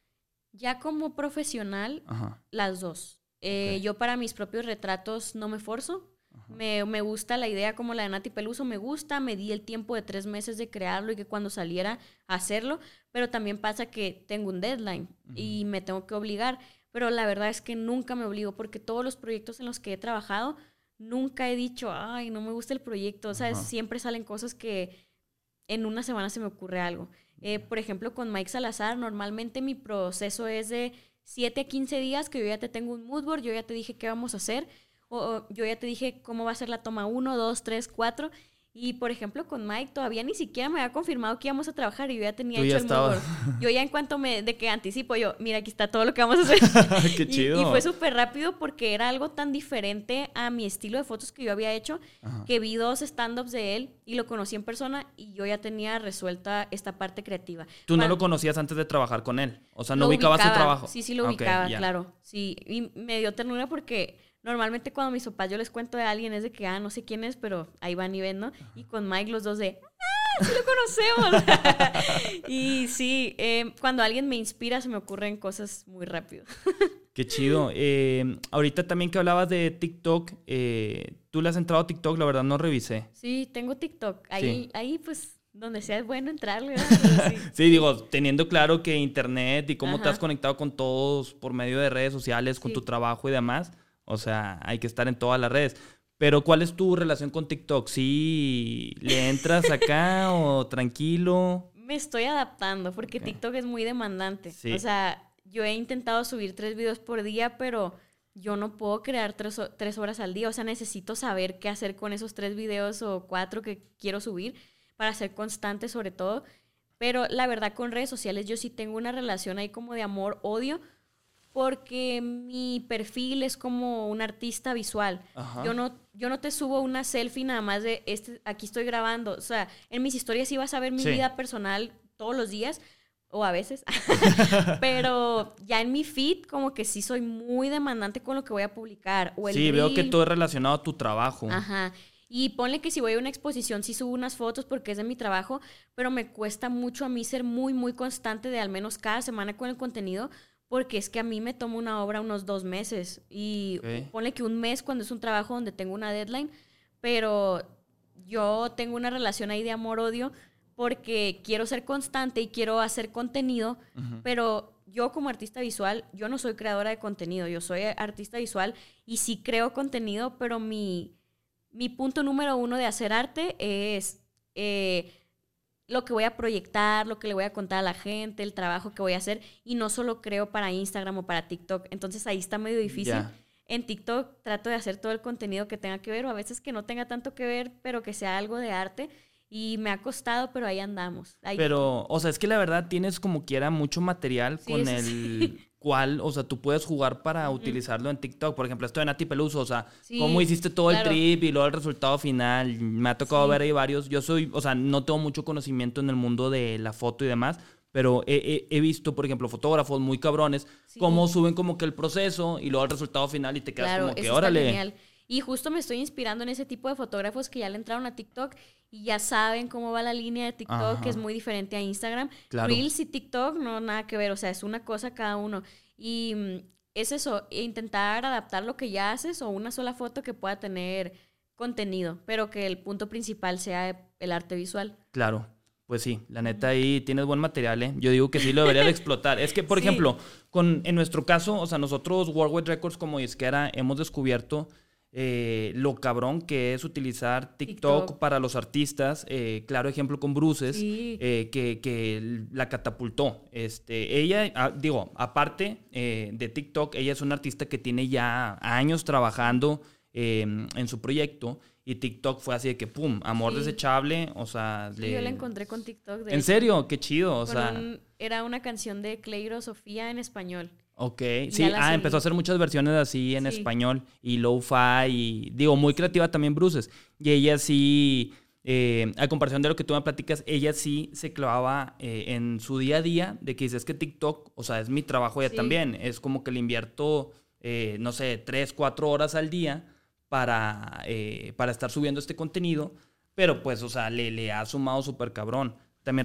Ya como profesional, las dos. Eh, yo para mis propios retratos no me forzo, me, me, gusta la idea como la de Nati Peluso, me gusta, me di el tiempo de tres meses de crearlo y que cuando saliera hacerlo, pero también pasa que tengo un deadline y me tengo que obligar, pero la verdad es que nunca me obligo porque todos los proyectos en los que he trabajado, nunca he dicho, ay, no me gusta el proyecto, o sea, siempre salen cosas que en una semana se me ocurre algo. Eh, por ejemplo, con Mike Salazar, normalmente mi proceso es de 7 a 15 días que yo ya te tengo un mood board, yo ya te dije qué vamos a hacer o, yo ya te dije cómo va a ser la toma 1, 2, 3, 4. Y por ejemplo, con Mike todavía ni siquiera me había confirmado que íbamos a trabajar y yo ya tenía hecho el motor. Yo ya en cuanto me de que anticipo, yo, mira, aquí está todo lo que vamos a hacer. Qué chido. Y, fue súper rápido porque era algo tan diferente a mi estilo de fotos que yo había hecho, que vi dos stand-ups de él y lo conocí en persona y yo ya tenía resuelta esta parte creativa. ¿Tú no lo conocías antes de trabajar con él? O sea, ¿no ubicabas su trabajo? Sí, sí lo ubicaba, claro. Sí, y me dio ternura porque Normalmente cuando mis papás yo les cuento de alguien es de que, ah, no sé quién es, pero ahí van y ven, ¿no? Y con Mike los dos de, ah, sí lo conocemos. y sí, eh, cuando alguien me inspira se me ocurren cosas muy rápido. Qué chido. Eh, ahorita también que hablabas de TikTok, eh, tú le has entrado a TikTok, la verdad no revisé. Sí, tengo TikTok. Ahí, ahí pues donde sea es bueno entrarle. Sí. digo, teniendo claro que Internet y cómo te has conectado con todos por medio de redes sociales, con tu trabajo y demás, o sea, hay que estar en todas las redes. Pero ¿cuál es tu relación con TikTok? ¿Sí le entras acá o tranquilo? Me estoy adaptando porque TikTok es muy demandante. O sea, yo he intentado subir tres videos por día, pero yo no puedo crear tres, tres, horas al día. O sea, necesito saber qué hacer con esos tres videos o cuatro que quiero subir para ser constante sobre todo. Pero la verdad con redes sociales yo sí tengo una relación ahí como de amor-odio porque mi perfil es como un artista visual. Yo no, yo no te subo una selfie nada más de este, aquí estoy grabando. O sea, en mis historias sí vas a ver mi vida personal todos los días, o a veces. Pero ya en mi feed, como que sí soy muy demandante con lo que voy a publicar. O sí, veo que todo es relacionado a tu trabajo. Ajá. Y ponle que si voy a una exposición sí subo unas fotos porque es de mi trabajo, pero me cuesta mucho a mí ser muy, muy constante de al menos cada semana con el contenido porque es que a mí me toma una obra unos dos meses y pone que un mes cuando es un trabajo donde tengo una deadline, pero yo tengo una relación ahí de amor-odio porque quiero ser constante y quiero hacer contenido, pero yo como artista visual, yo no soy creadora de contenido, yo soy artista visual y sí creo contenido, pero mi, mi punto número uno de hacer arte es... Eh, lo que voy a proyectar, lo que le voy a contar a la gente, el trabajo que voy a hacer y no solo creo para Instagram o para TikTok. Entonces ahí está medio difícil. En TikTok trato de hacer todo el contenido que tenga que ver o a veces que no tenga tanto que ver, pero que sea algo de arte. Y me ha costado, pero ahí andamos. Pero, o sea, es que la verdad tienes como quiera mucho material con el cual, o sea, tú puedes jugar para utilizarlo en TikTok. Por ejemplo, esto de Nati Peluso, o sea, cómo hiciste todo el trip y luego el resultado final. Me ha tocado ver ahí varios. Yo soy, o sea, no tengo mucho conocimiento en el mundo de la foto y demás, pero he, he, visto, por ejemplo, fotógrafos muy cabrones, cómo suben como que el proceso y luego el resultado final y te quedas como que, órale. Y justo me estoy inspirando en ese tipo de fotógrafos que ya le entraron a TikTok y ya saben cómo va la línea de TikTok, que es muy diferente a Instagram. Reels y TikTok no nada que ver, o sea, es una cosa cada uno. Y mm, es eso, intentar adaptar lo que ya haces o una sola foto que pueda tener contenido, pero que el punto principal sea el arte visual. Claro. Pues sí, la neta ahí tienes buen material, ¿eh? Yo digo que sí lo debería de explotar. Es que, por ejemplo, con, en nuestro caso, o sea, nosotros Worldwide Records como disquera hemos descubierto eh, lo cabrón que es utilizar TikTok, para los artistas. Eh, claro ejemplo con Bruces, eh, que, que, la catapultó. Este, ella, ah, digo, aparte de TikTok, ella es una artista que tiene ya años trabajando en su proyecto y TikTok fue así de que, pum, amor desechable, o sea... yo la encontré con TikTok. ¿En serio? Qué chido, o sea... era una canción de Cleiro Sofía en español. Ok, sí, ah, empezó a hacer muchas versiones así en español y lo-fi y digo, muy creativa también Bruces. Y ella sí, eh, a comparación de lo que tú me platicas, ella sí se clavaba eh, en su día a día de que dices que TikTok, o sea, es mi trabajo ya también, es como que le invierto, eh, no sé, tres, cuatro horas al día para, eh, para estar subiendo este contenido, pero pues, o sea, le, le ha sumado súper cabrón. También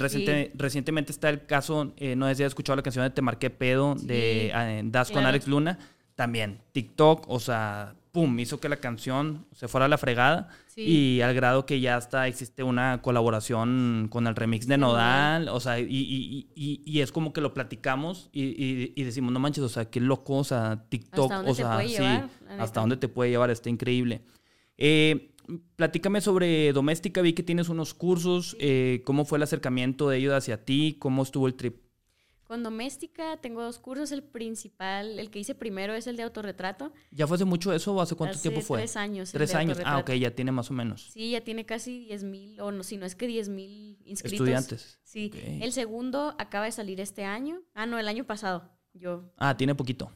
recientemente está el caso, eh, no sé si has escuchado la canción de Te Marqué Pedo de eh, Das con Alex Luna. También TikTok, o sea, pum, hizo que la canción se fuera a la fregada. Y al grado que ya está, existe una colaboración con el remix de Nodal. O sea, y, y, y, y, es como que lo platicamos y, decimos, no manches, o sea, qué loco, o sea, TikTok, o sea, sí, hasta dónde te puede llevar, está increíble. Eh, platícame sobre Doméstica, vi que tienes unos cursos, eh, ¿cómo fue el acercamiento de ellos hacia ti? ¿Cómo estuvo el trip? Con doméstica tengo dos cursos. El principal, el que hice primero es el de autorretrato. ¿Ya fue hace mucho eso o hace cuánto tiempo fue? Tres años. Tres años. Ah, ok, ya tiene más o menos. Sí, ya tiene casi 10 mil, o no, si no es que 10 mil inscritos. Estudiantes. Sí. El segundo acaba de salir este año. Ah, no, el año pasado. Yo. Ah, tiene poquito.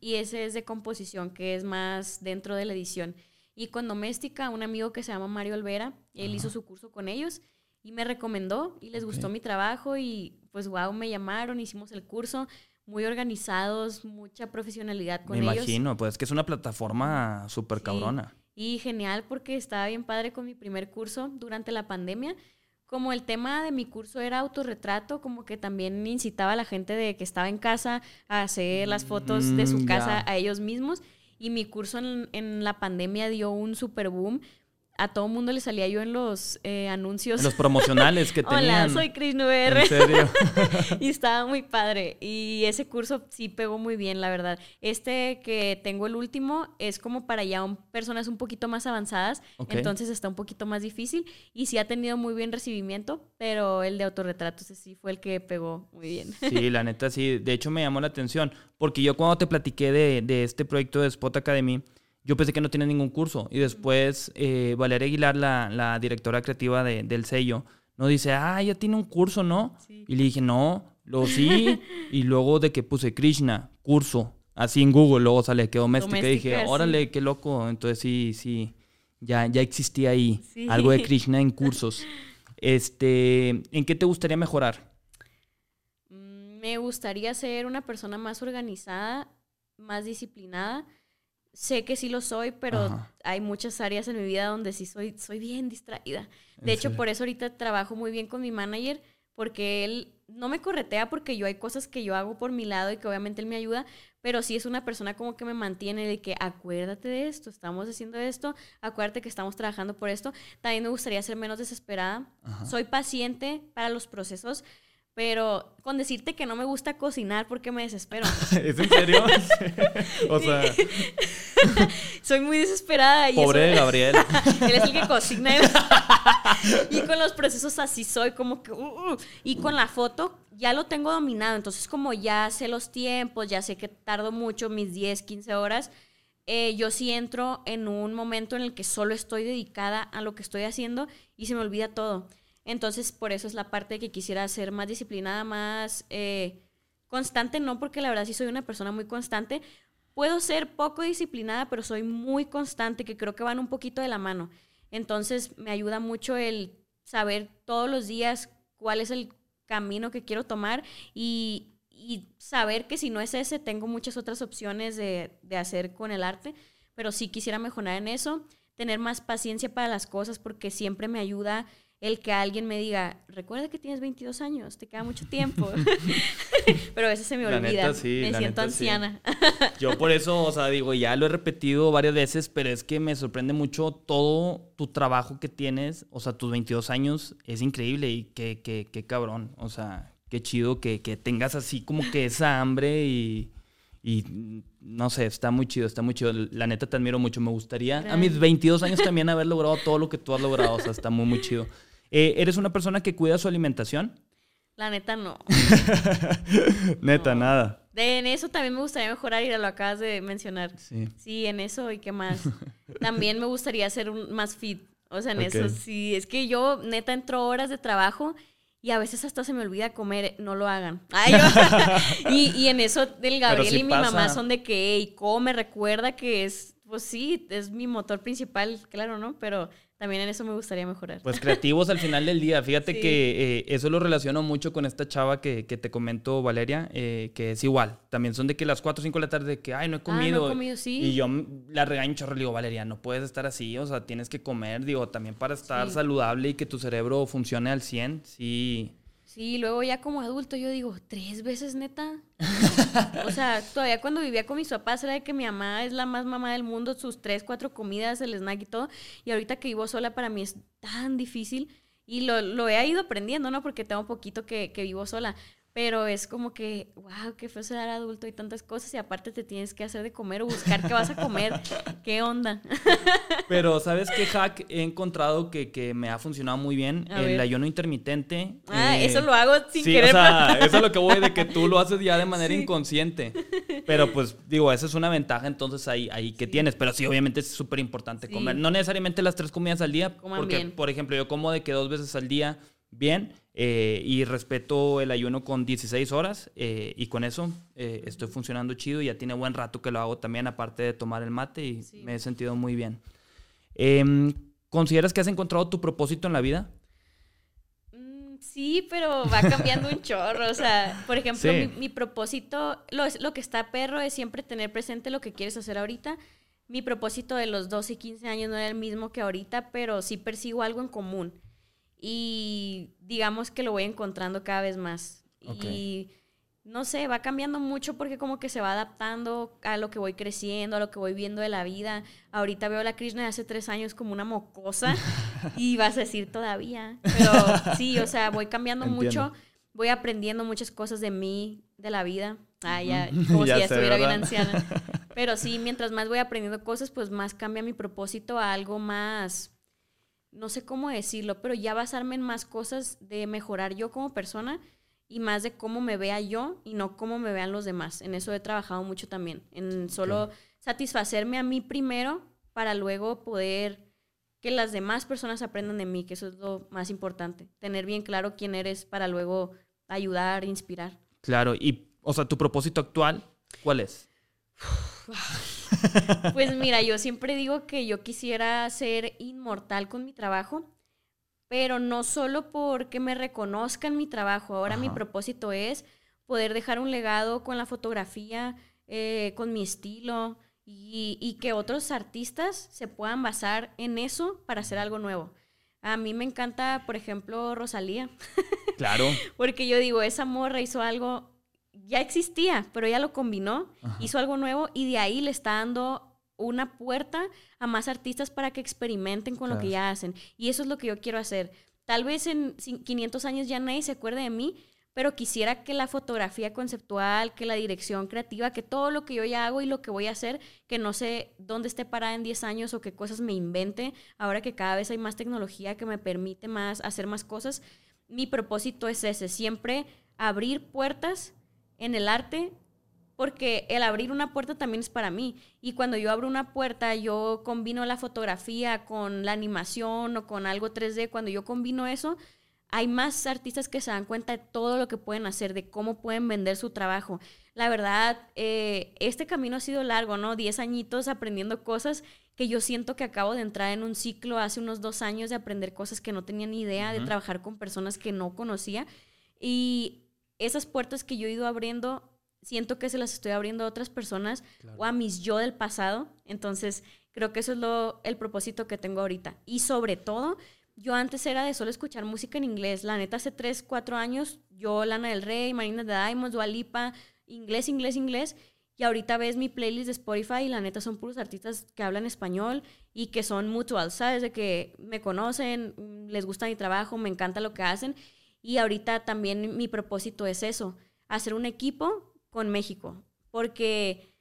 Y ese es de composición, que es más dentro de la edición. Y con doméstica, un amigo que se llama Mario Olvera, él hizo su curso con ellos y me recomendó y les gustó mi trabajo y pues wow, me llamaron, hicimos el curso, muy organizados, mucha profesionalidad con ellos. Me imagino, pues que es una plataforma súper cabrona. Y genial porque estaba bien padre con mi primer curso durante la pandemia. Como el tema de mi curso era autorretrato, como que también incitaba a la gente de que estaba en casa a hacer las fotos de su mm, casa a ellos mismos. Y mi curso en, en la pandemia dio un super boom a todo mundo le salía yo en los eh, anuncios. Los promocionales que tenían. Hola, soy Chris VR. ¿En serio? y estaba muy padre. Y ese curso sí pegó muy bien, la verdad. Este que tengo el último es como para ya personas un poquito más avanzadas. Entonces está un poquito más difícil. Y sí ha tenido muy bien recibimiento, pero el de autorretratos sí fue el que pegó muy bien. sí, la neta sí. De hecho me llamó la atención. Porque yo cuando te platiqué de, de este proyecto de Spot Academy yo pensé que no tenía ningún curso. Y después eh, Valeria Aguilar, la, directora creativa del sello, nos dice, ah, ya tiene un curso, ¿no? Y le dije, no, lo sí. y luego de que puse Krishna, curso, así en Google, luego sale que doméstica. y dije, órale, qué loco. Entonces sí, sí, ya, ya existía ahí algo de Krishna en cursos. Este, ¿En qué te gustaría mejorar? Mm, me gustaría ser una persona más organizada, más disciplinada sé que sí lo soy, pero hay muchas áreas en mi vida donde sí soy, soy bien distraída. De hecho, por eso ahorita trabajo muy bien con mi manager, porque él no me corretea porque yo hay cosas que yo hago por mi lado y que obviamente él me ayuda, pero sí es una persona como que me mantiene de que acuérdate de esto, estamos haciendo esto, acuérdate que estamos trabajando por esto. También me gustaría ser menos desesperada. Soy paciente para los procesos, pero con decirte que no me gusta cocinar porque me desespero. ¿Es en serio? o sea. Soy muy desesperada. Y Pobre Gabriel. Él es el que cocina. y con los procesos así soy, como que. Uh, uh, y con la foto ya lo tengo dominado. Entonces, como ya sé los tiempos, ya sé que tardo mucho, mis 10, 15 horas. Eh, yo sí entro en un momento en el que solo estoy dedicada a lo que estoy haciendo y se me olvida todo. Entonces, por eso es la parte que quisiera ser más disciplinada, más eh, constante, no porque la verdad sí soy una persona muy constante. Puedo ser poco disciplinada, pero soy muy constante, que creo que van un poquito de la mano. Entonces, me ayuda mucho el saber todos los días cuál es el camino que quiero tomar y, saber que si no es ese, tengo muchas otras opciones de, de hacer con el arte, pero sí quisiera mejorar en eso, tener más paciencia para las cosas porque siempre me ayuda el que alguien me diga, recuerda que tienes 22 años, te queda mucho tiempo. Pero a veces se me olvida. me siento anciana. Yo por eso, o sea, digo, ya lo he repetido varias veces, pero es que me sorprende mucho todo tu trabajo que tienes. O sea, tus 22 años es increíble y qué, qué, qué cabrón. O sea, qué chido que, que tengas así como que esa hambre y y no sé, está muy chido, está muy chido. La neta te admiro mucho. Me gustaría a mis 22 años también haber logrado todo lo que tú has logrado. O sea, está muy, muy chido. Eh, ¿Eres una persona que cuida su alimentación? La neta no. neta, nada. De, en eso también me gustaría mejorar y lo acabas de mencionar. Sí. Sí, en eso y qué más. también me gustaría ser un, más fit. O sea, en eso sí. Es que yo neta entro horas de trabajo y a veces hasta se me olvida comer, no lo hagan. y, y, en eso del Gabriel y mi mamá son de que, hey, come, recuerda que es, pues sí, es mi motor principal, claro, ¿no? Pero también en eso me gustaría mejorar. Pues creativos al final del día. Fíjate que eh, eso lo relaciono mucho con esta chava que, que te comento, Valeria, eh, que es igual. También son de que las 4 o 5 de la tarde de que, ay, no he comido. Ah, no he comido, sí. Y yo la regaño chorro, le digo, Valeria, no puedes estar así, o sea, tienes que comer, digo, también para estar saludable y que tu cerebro funcione al 100, sí Sí, luego ya como adulto yo digo, ¿tres veces neta? o sea, todavía cuando vivía con mis papás era de que mi mamá es la más mamá del mundo, sus tres, cuatro comidas, el snack y todo. Y ahorita que vivo sola para mí es tan difícil. Y lo, lo he ido aprendiendo, ¿no? Porque tengo poquito que, que vivo sola. Pero es como que, wow, qué fue ser adulto y tantas cosas. Y aparte te tienes que hacer de comer o buscar qué vas a comer. ¿Qué onda? Pero, ¿sabes qué hack he encontrado que, que me ha funcionado muy bien? el ayuno intermitente. Ah, eso lo hago sin sí, querer. O sea, eso es lo que voy de que tú lo haces ya de manera inconsciente. Pero, pues, digo, esa es una ventaja entonces ahí, ahí que tienes. Pero sí, obviamente es súper importante comer. No necesariamente las tres comidas al día. porque, por ejemplo, yo como de que dos veces al día bien eh, y respeto el ayuno con 16 horas eh, y con eso eh, estoy funcionando chido. Ya tiene buen rato que lo hago también, aparte de tomar el mate y me he sentido muy bien. Em, ¿Consideras que has encontrado tu propósito en la vida? Mm, sí, pero va cambiando un chorro. O sea, por ejemplo, mi, propósito, lo, lo que está perro es siempre tener presente lo que quieres hacer ahorita. Mi propósito de los 12 y 15 años no era el mismo que ahorita, pero sí persigo algo en común y digamos que lo voy encontrando cada vez más. Y no sé, va cambiando mucho porque como que se va adaptando a lo que voy creciendo, a lo que voy viendo de la vida. Ahorita veo a la Krishna de hace tres años como una mocosa y vas a decir todavía. Pero sí, o sea, voy cambiando mucho, voy aprendiendo muchas cosas de mí, de la vida. Ah, ya, como si ya estuviera bien anciana. Pero sí, mientras más voy aprendiendo cosas, pues más cambia mi propósito a algo más no sé cómo decirlo, pero ya basarme en más cosas de mejorar yo como persona y más de cómo me vea yo y no cómo me vean los demás. En eso he trabajado mucho también, en solo satisfacerme a mí primero para luego poder que las demás personas aprendan de mí, que eso es lo más importante. Tener bien claro quién eres para luego ayudar, inspirar. Claro, y o sea, tu propósito actual, ¿cuál es? Pues mira, yo siempre digo que yo quisiera ser inmortal con mi trabajo, pero no solo porque me reconozcan mi trabajo. Ahora mi propósito es poder dejar un legado con la fotografía, eh, con mi estilo y, y, que otros artistas se puedan basar en eso para hacer algo nuevo. A mí me encanta, por ejemplo, Rosalía. Claro. porque yo digo, esa morra hizo algo ya existía, pero ella lo combinó, hizo algo nuevo y de ahí le está dando una puerta a más artistas para que experimenten con lo que ya hacen. Y eso es lo que yo quiero hacer. Tal vez en 500 años ya nadie se acuerde de mí, pero quisiera que la fotografía conceptual, que la dirección creativa, que todo lo que yo ya hago y lo que voy a hacer, que no sé dónde esté parada en 10 años o qué cosas me invente, ahora que cada vez hay más tecnología que me permite más hacer más cosas, mi propósito es ese, siempre abrir puertas en el arte porque el abrir una puerta también es para mí. Y cuando yo abro una puerta, yo combino la fotografía con la animación o con algo 3D. Cuando yo combino eso, hay más artistas que se dan cuenta de todo lo que pueden hacer, de cómo pueden vender su trabajo. La verdad, eh, este camino ha sido largo, ¿no? Diez añitos aprendiendo cosas que yo siento que acabo de entrar en un ciclo hace unos dos años de aprender cosas que no tenía ni idea, de trabajar con personas que no conocía. Y esas puertas que yo he ido abriendo, siento que se las estoy abriendo a otras personas o a mis yo del pasado. Entonces, creo que eso es lo, el propósito que tengo ahorita. Y sobre todo, yo antes era de solo escuchar música en inglés. La neta, hace 3, 4 años, yo, Lana del Rey, Marina de Diamonds, Dualipa, inglés, inglés, inglés. Y ahorita ves mi playlist de Spotify y la neta son puros artistas que hablan español y que son mutual, ¿sabes? De que me conocen, les gusta mi trabajo, me encanta lo que hacen. Y ahorita también mi propósito es eso, hacer un equipo con México. Porque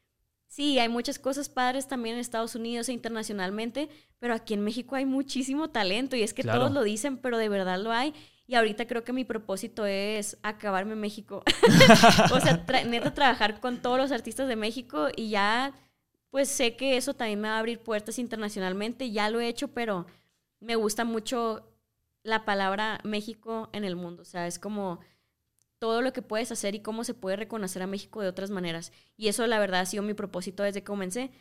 sí, hay muchas cosas padres también en Estados Unidos e internacionalmente, pero aquí en México hay muchísimo talento y es que todos lo dicen, pero de verdad lo hay. Y ahorita creo que mi propósito es acabarme México. o sea, neta trabajar con todos los artistas de México y ya, pues sé que eso también me va a abrir puertas internacionalmente. Ya lo he hecho, pero me gusta mucho la palabra México en el mundo. O sea, es como todo lo que puedes hacer y cómo se puede reconocer a México de otras maneras. Y eso, la verdad, ha sido mi propósito desde que comencé.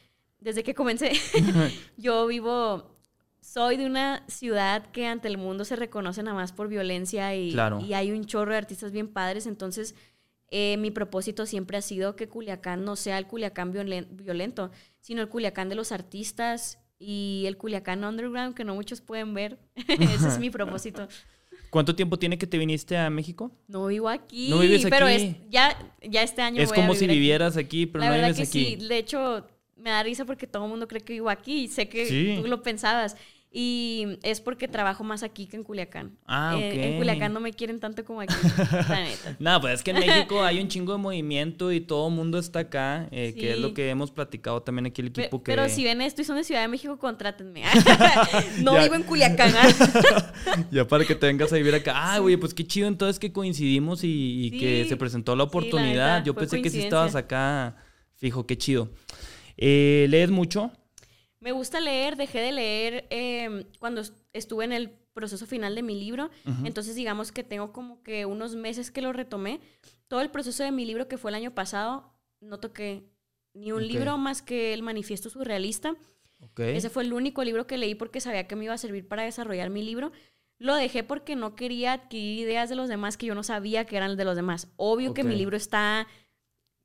Desde que comencé, yo vivo soy de una ciudad que ante el mundo se reconoce nada más por violencia y, y hay un chorro de artistas bien padres, entonces eh, mi propósito siempre ha sido que Culiacán no sea el Culiacán violento, sino el Culiacán de los artistas y el Culiacán underground que no muchos pueden ver. Ese es mi propósito. ¿Cuánto tiempo tiene que te viniste a México? No vivo aquí. No vives aquí. Pero ya, ya este año. Es como si vivieras aquí, pero no vives aquí. Sí, de hecho, me da risa porque todo el mundo cree que vivo aquí sé que tú lo pensabas. Y es porque trabajo más aquí que en Culiacán. Ah, ok. en Culiacán no me quieren tanto como aquí, la neta. no, pues es que en México hay un chingo de movimiento y todo el mundo está acá, eh, que es lo que hemos platicado también aquí el equipo pero, que... Pero si ven esto y son de Ciudad de México, contrátenme. no vivo en Culiacán. ya para que te vengas a vivir acá. Ah, güey, pues qué chido entonces que coincidimos y, que se presentó la oportunidad. Yo pensé que si estabas acá, fijo, qué chido. Eh, ¿Lees mucho? Me gusta leer, dejé de leer em, cuando estuve en el proceso final de mi libro, entonces digamos que tengo como que unos meses que lo retomé. Todo el proceso de mi libro que fue el año pasado, no toqué ni un libro más que el manifiesto surrealista. Ese fue el único libro que leí porque sabía que me iba a servir para desarrollar mi libro. Lo dejé porque no quería adquirir ideas de los demás que yo no sabía que eran de los demás. Obvio que mi libro está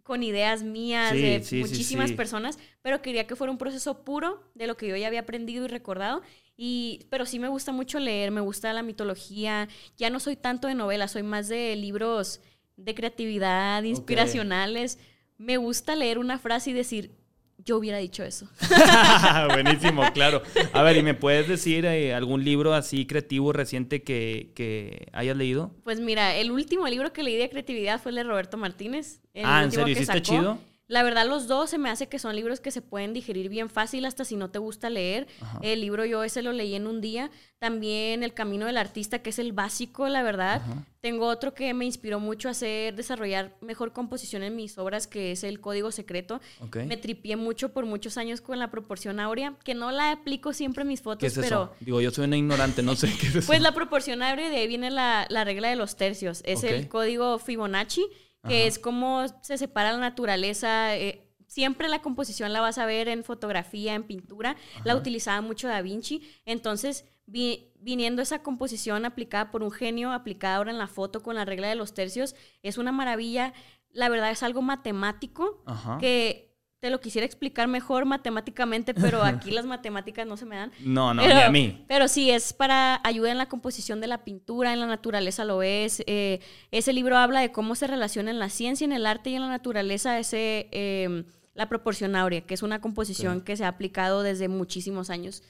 con ideas mías de muchísimas personas, pero quería que fuera un proceso puro de lo que yo ya había aprendido y recordado. Y, pero sí me gusta mucho leer, me gusta la mitología. Ya no soy tanto de novelas, soy más de libros de creatividad, inspiracionales. Me gusta leer una frase y decir, yo hubiera dicho eso. Buenísimo, claro. A ver, ¿y me puedes decir eh, algún libro así creativo reciente que, que, hayas leído? Pues mira, el último libro que leí de creatividad fue el de Roberto Martínez. ah, ¿en serio? ¿Sí está chido? La verdad, los dos se me hace que son libros que se pueden digerir bien fácil, hasta si no te gusta leer. El libro yo ese lo leí en un día. También El Camino del Artista, que es el básico, la verdad. Tengo otro que me inspiró mucho a hacer, desarrollar mejor composición en mis obras, que es El Código Secreto. Me tripié mucho por muchos años con la proporción áurea, que no la aplico siempre en mis fotos, pero... Digo, yo soy una ignorante, no sé qué es eso. Pues la proporción áurea, de ahí viene la, regla de los tercios. Es el código Fibonacci que es como se separa la naturaleza. Eh, siempre la composición la vas a ver en fotografía, en pintura. La utilizaba mucho Da Vinci. Entonces, viniendo esa composición aplicada por un genio, aplicada ahora en la foto con la regla de los tercios, es una maravilla. La verdad es algo matemático que te lo quisiera explicar mejor matemáticamente, pero aquí las matemáticas no se me dan. No, no, ni a mí. Pero sí, es para ayuda en la composición de la pintura, en la naturaleza lo es. Eh, ese libro habla de cómo se relaciona en la ciencia, en el arte y en la naturaleza ese, em, la proporción áurea, que es una composición que se ha aplicado desde muchísimos años.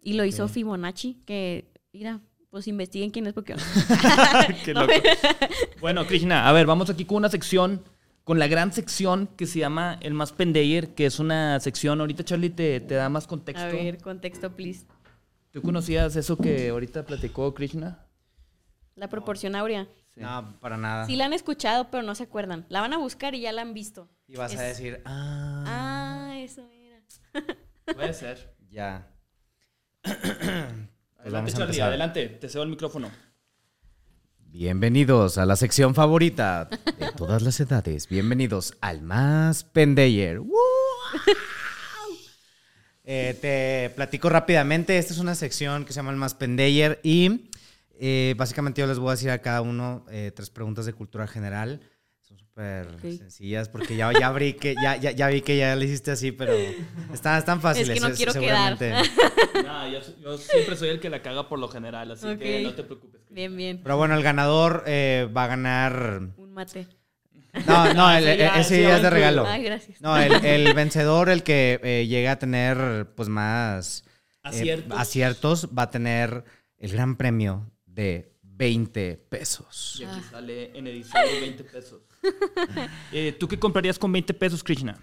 Y lo hizo Fibonacci, que, mira, pues investiguen quién es porque... Qué loco. bueno, Krishna, a ver, vamos aquí con una sección con la gran sección que se llama El Más Pendeyer, que es una sección, ahorita Charlie te, te da más contexto. A ver, contexto, please. ¿Tú conocías eso que ahorita platicó Krishna? La proporción áurea. No, para nada. Sí la han escuchado, pero no se acuerdan. La van a buscar y ya la han visto. Y vas a decir, ah. Ah, eso era. Puede ser. Ya. adelante, Charlie, adelante. Te cedo el micrófono. Bienvenidos a la sección favorita de todas las edades. Bienvenidos al Más Pendeyer. Eh, te platico rápidamente. Esta es una sección que se llama el Más Pendeyer y eh, básicamente yo les voy a decir a cada uno eh, tres preguntas de cultura general. Son súper sencillas porque ya, ya, vi que, ya, ya, vi que ya le hiciste así, pero están, están fáciles. Es que no quiero quedar. no, yo, siempre soy el que la caga por lo general, así que no te preocupes. Bien, bien. Pero bueno, el ganador eh, va a ganar... Un mate. No, no, ese día es de regalo. Ay, gracias. No, el, vencedor, el que eh, llegue a tener pues más eh, aciertos, va a tener el gran premio de 20 pesos. Y aquí sale en edición 20 pesos. Eh, ¿Tú qué comprarías con 20 pesos, Krishna?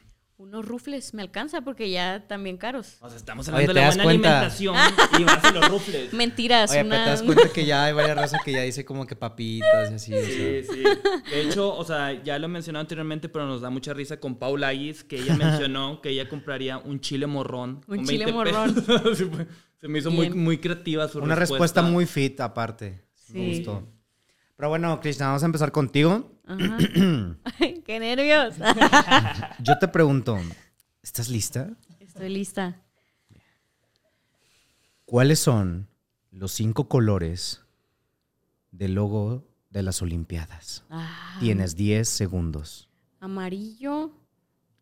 Unos rufles, me alcanza porque ya también caros. O sea, estamos hablando de la buena alimentación y más los rufles. Mentiras. Oye, una... te das cuenta que ya hay varias razas que ya dice como que papitas y así. Sí, sí. De hecho, o sea, ya lo he mencionado anteriormente, pero nos da mucha risa con Paula Ayes, que ella mencionó que ella compraría un chile morrón. Un chile morrón. Se me hizo muy, muy creativa su Una respuesta. muy fit, aparte. Sí. Me gustó. Pero bueno, Krishna, vamos a empezar contigo. ¡Qué nervios! Yo te pregunto, ¿estás lista? Estoy lista. ¿Cuáles son los cinco colores del logo de las Olimpiadas? Ah. Tienes 10 segundos. Amarillo.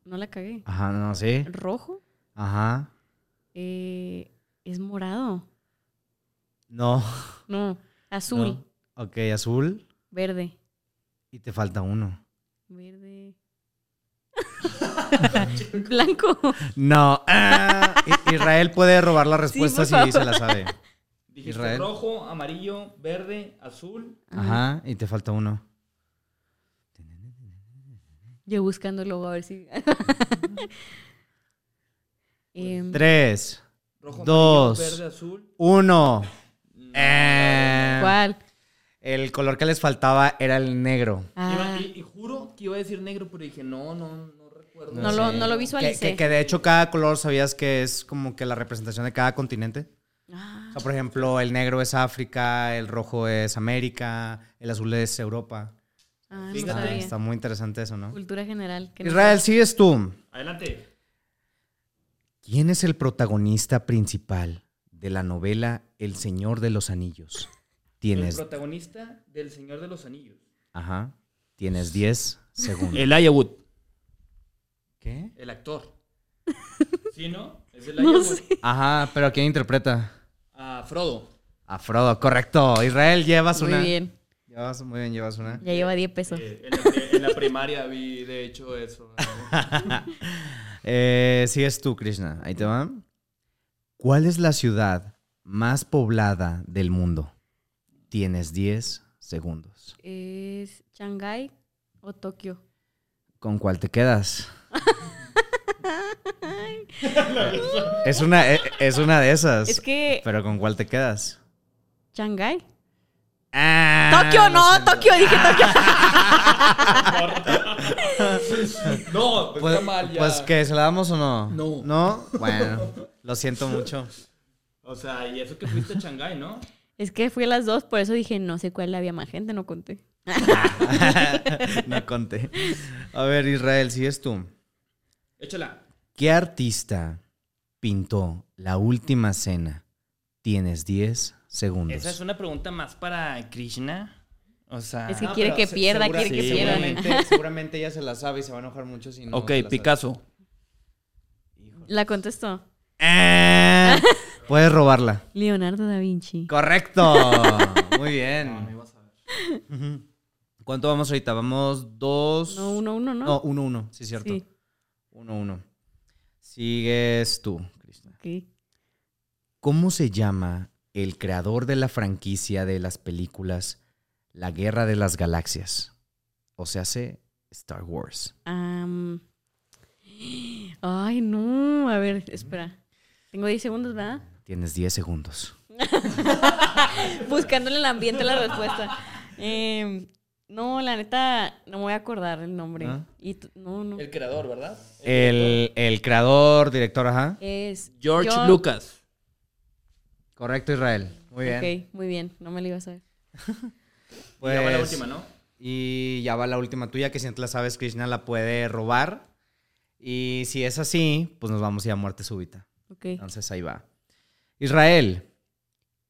No la cagué. Ajá, no sé. Rojo. Ajá. Eh, es morado. No. No. Azul. Ok, azul. Verde. Y te falta uno. Verde. Blanco. No. Ah, Israel puede robar la respuesta si se la sabe. Dijiste rojo, amarillo, verde, azul. Ajá, y te falta uno. Yo buscándolo a ver si. Em, Tres. dos. verde, azul. Uno. Eh, ¿Cuál? El color que les faltaba era el negro. Ah. y, juro que iba a decir negro, pero dije, no, no, no recuerdo. No, lo, no lo visualicé. Que, de hecho cada color sabías que es como que la representación de cada continente. Ah. O sea, por ejemplo, el negro es África, el rojo es América, el azul es Europa. Ah, está, está, muy interesante eso, ¿no? Cultura general. Israel, sigues tú. Adelante. ¿Quién es el protagonista principal de la novela El Señor de los Anillos? Tienes... El protagonista del Señor de los Anillos. Ajá. Tienes 10 segundos. El Ayawut. ¿Qué? El actor. ¿Sí, no? Es el no Ajá, pero ¿quién interpreta? A Frodo. A Frodo, correcto. Israel, llevas una. Muy bien. Llevas, muy bien, llevas una. Ya lleva 10 pesos. Eh, en, la, primaria vi, de hecho, eso. eh, sigues tú, Krishna. Ahí te va. ¿Cuál es la ciudad más poblada del mundo? Tienes 10 segundos. ¿Es Shanghái o Tokio? ¿Con cuál te quedas? es, una, e, es una de esas. Es que. Pero ¿con cuál te quedas? ¿Shanghái? Ah, Tokio, no, Tokio, dije Tokio. no, pues, pues, mal ya. Pues que se la damos o no? No. ¿No? Bueno, lo siento mucho. O sea, y eso que fuiste a Shanghái, ¿no? Es que fui a las dos, por eso dije, no sé cuál había más gente, no conté. no conté. A ver, Israel, si es tú. Échala. ¿Qué artista pintó la última cena? Tienes 10 segundos. Esa es una pregunta más para Krishna. O sea, es que quiere que pierda, quiere que pierda. Seguramente, seguramente ella se la sabe y se va a enojar mucho si no. Ok, Picasso. La contestó. Eh, puedes robarla. Leonardo da Vinci. Correcto. Muy bien. ¿Cuánto vamos ahorita? Vamos dos. No, uno, uno, ¿no? No, uno, uno. Sí, cierto. Sí. Uno, uno. Sigues tú, Cristina. ¿Cómo se llama el creador de la franquicia de las películas La Guerra de las Galaxias? O sea, hace Star Wars. Ay, no. A ver, espera. Tengo 10 segundos, ¿verdad? Tienes 10 segundos. Buscándole el ambiente la respuesta. Em, no, la neta, no me voy a acordar el nombre. ¿Ah? Y no, no. El creador, ¿verdad? El, el, creador, director, ajá. Es George Lucas. Correcto, Israel. Muy bien. Ok, muy bien. No me lo iba a saber. pues, y ya va la pues, última, ¿no? Y ya va la última tuya, que si no te la sabes, Krishna la puede robar. Y si es así, pues nos vamos a ir a muerte súbita. Ok. Entonces ahí va. Israel,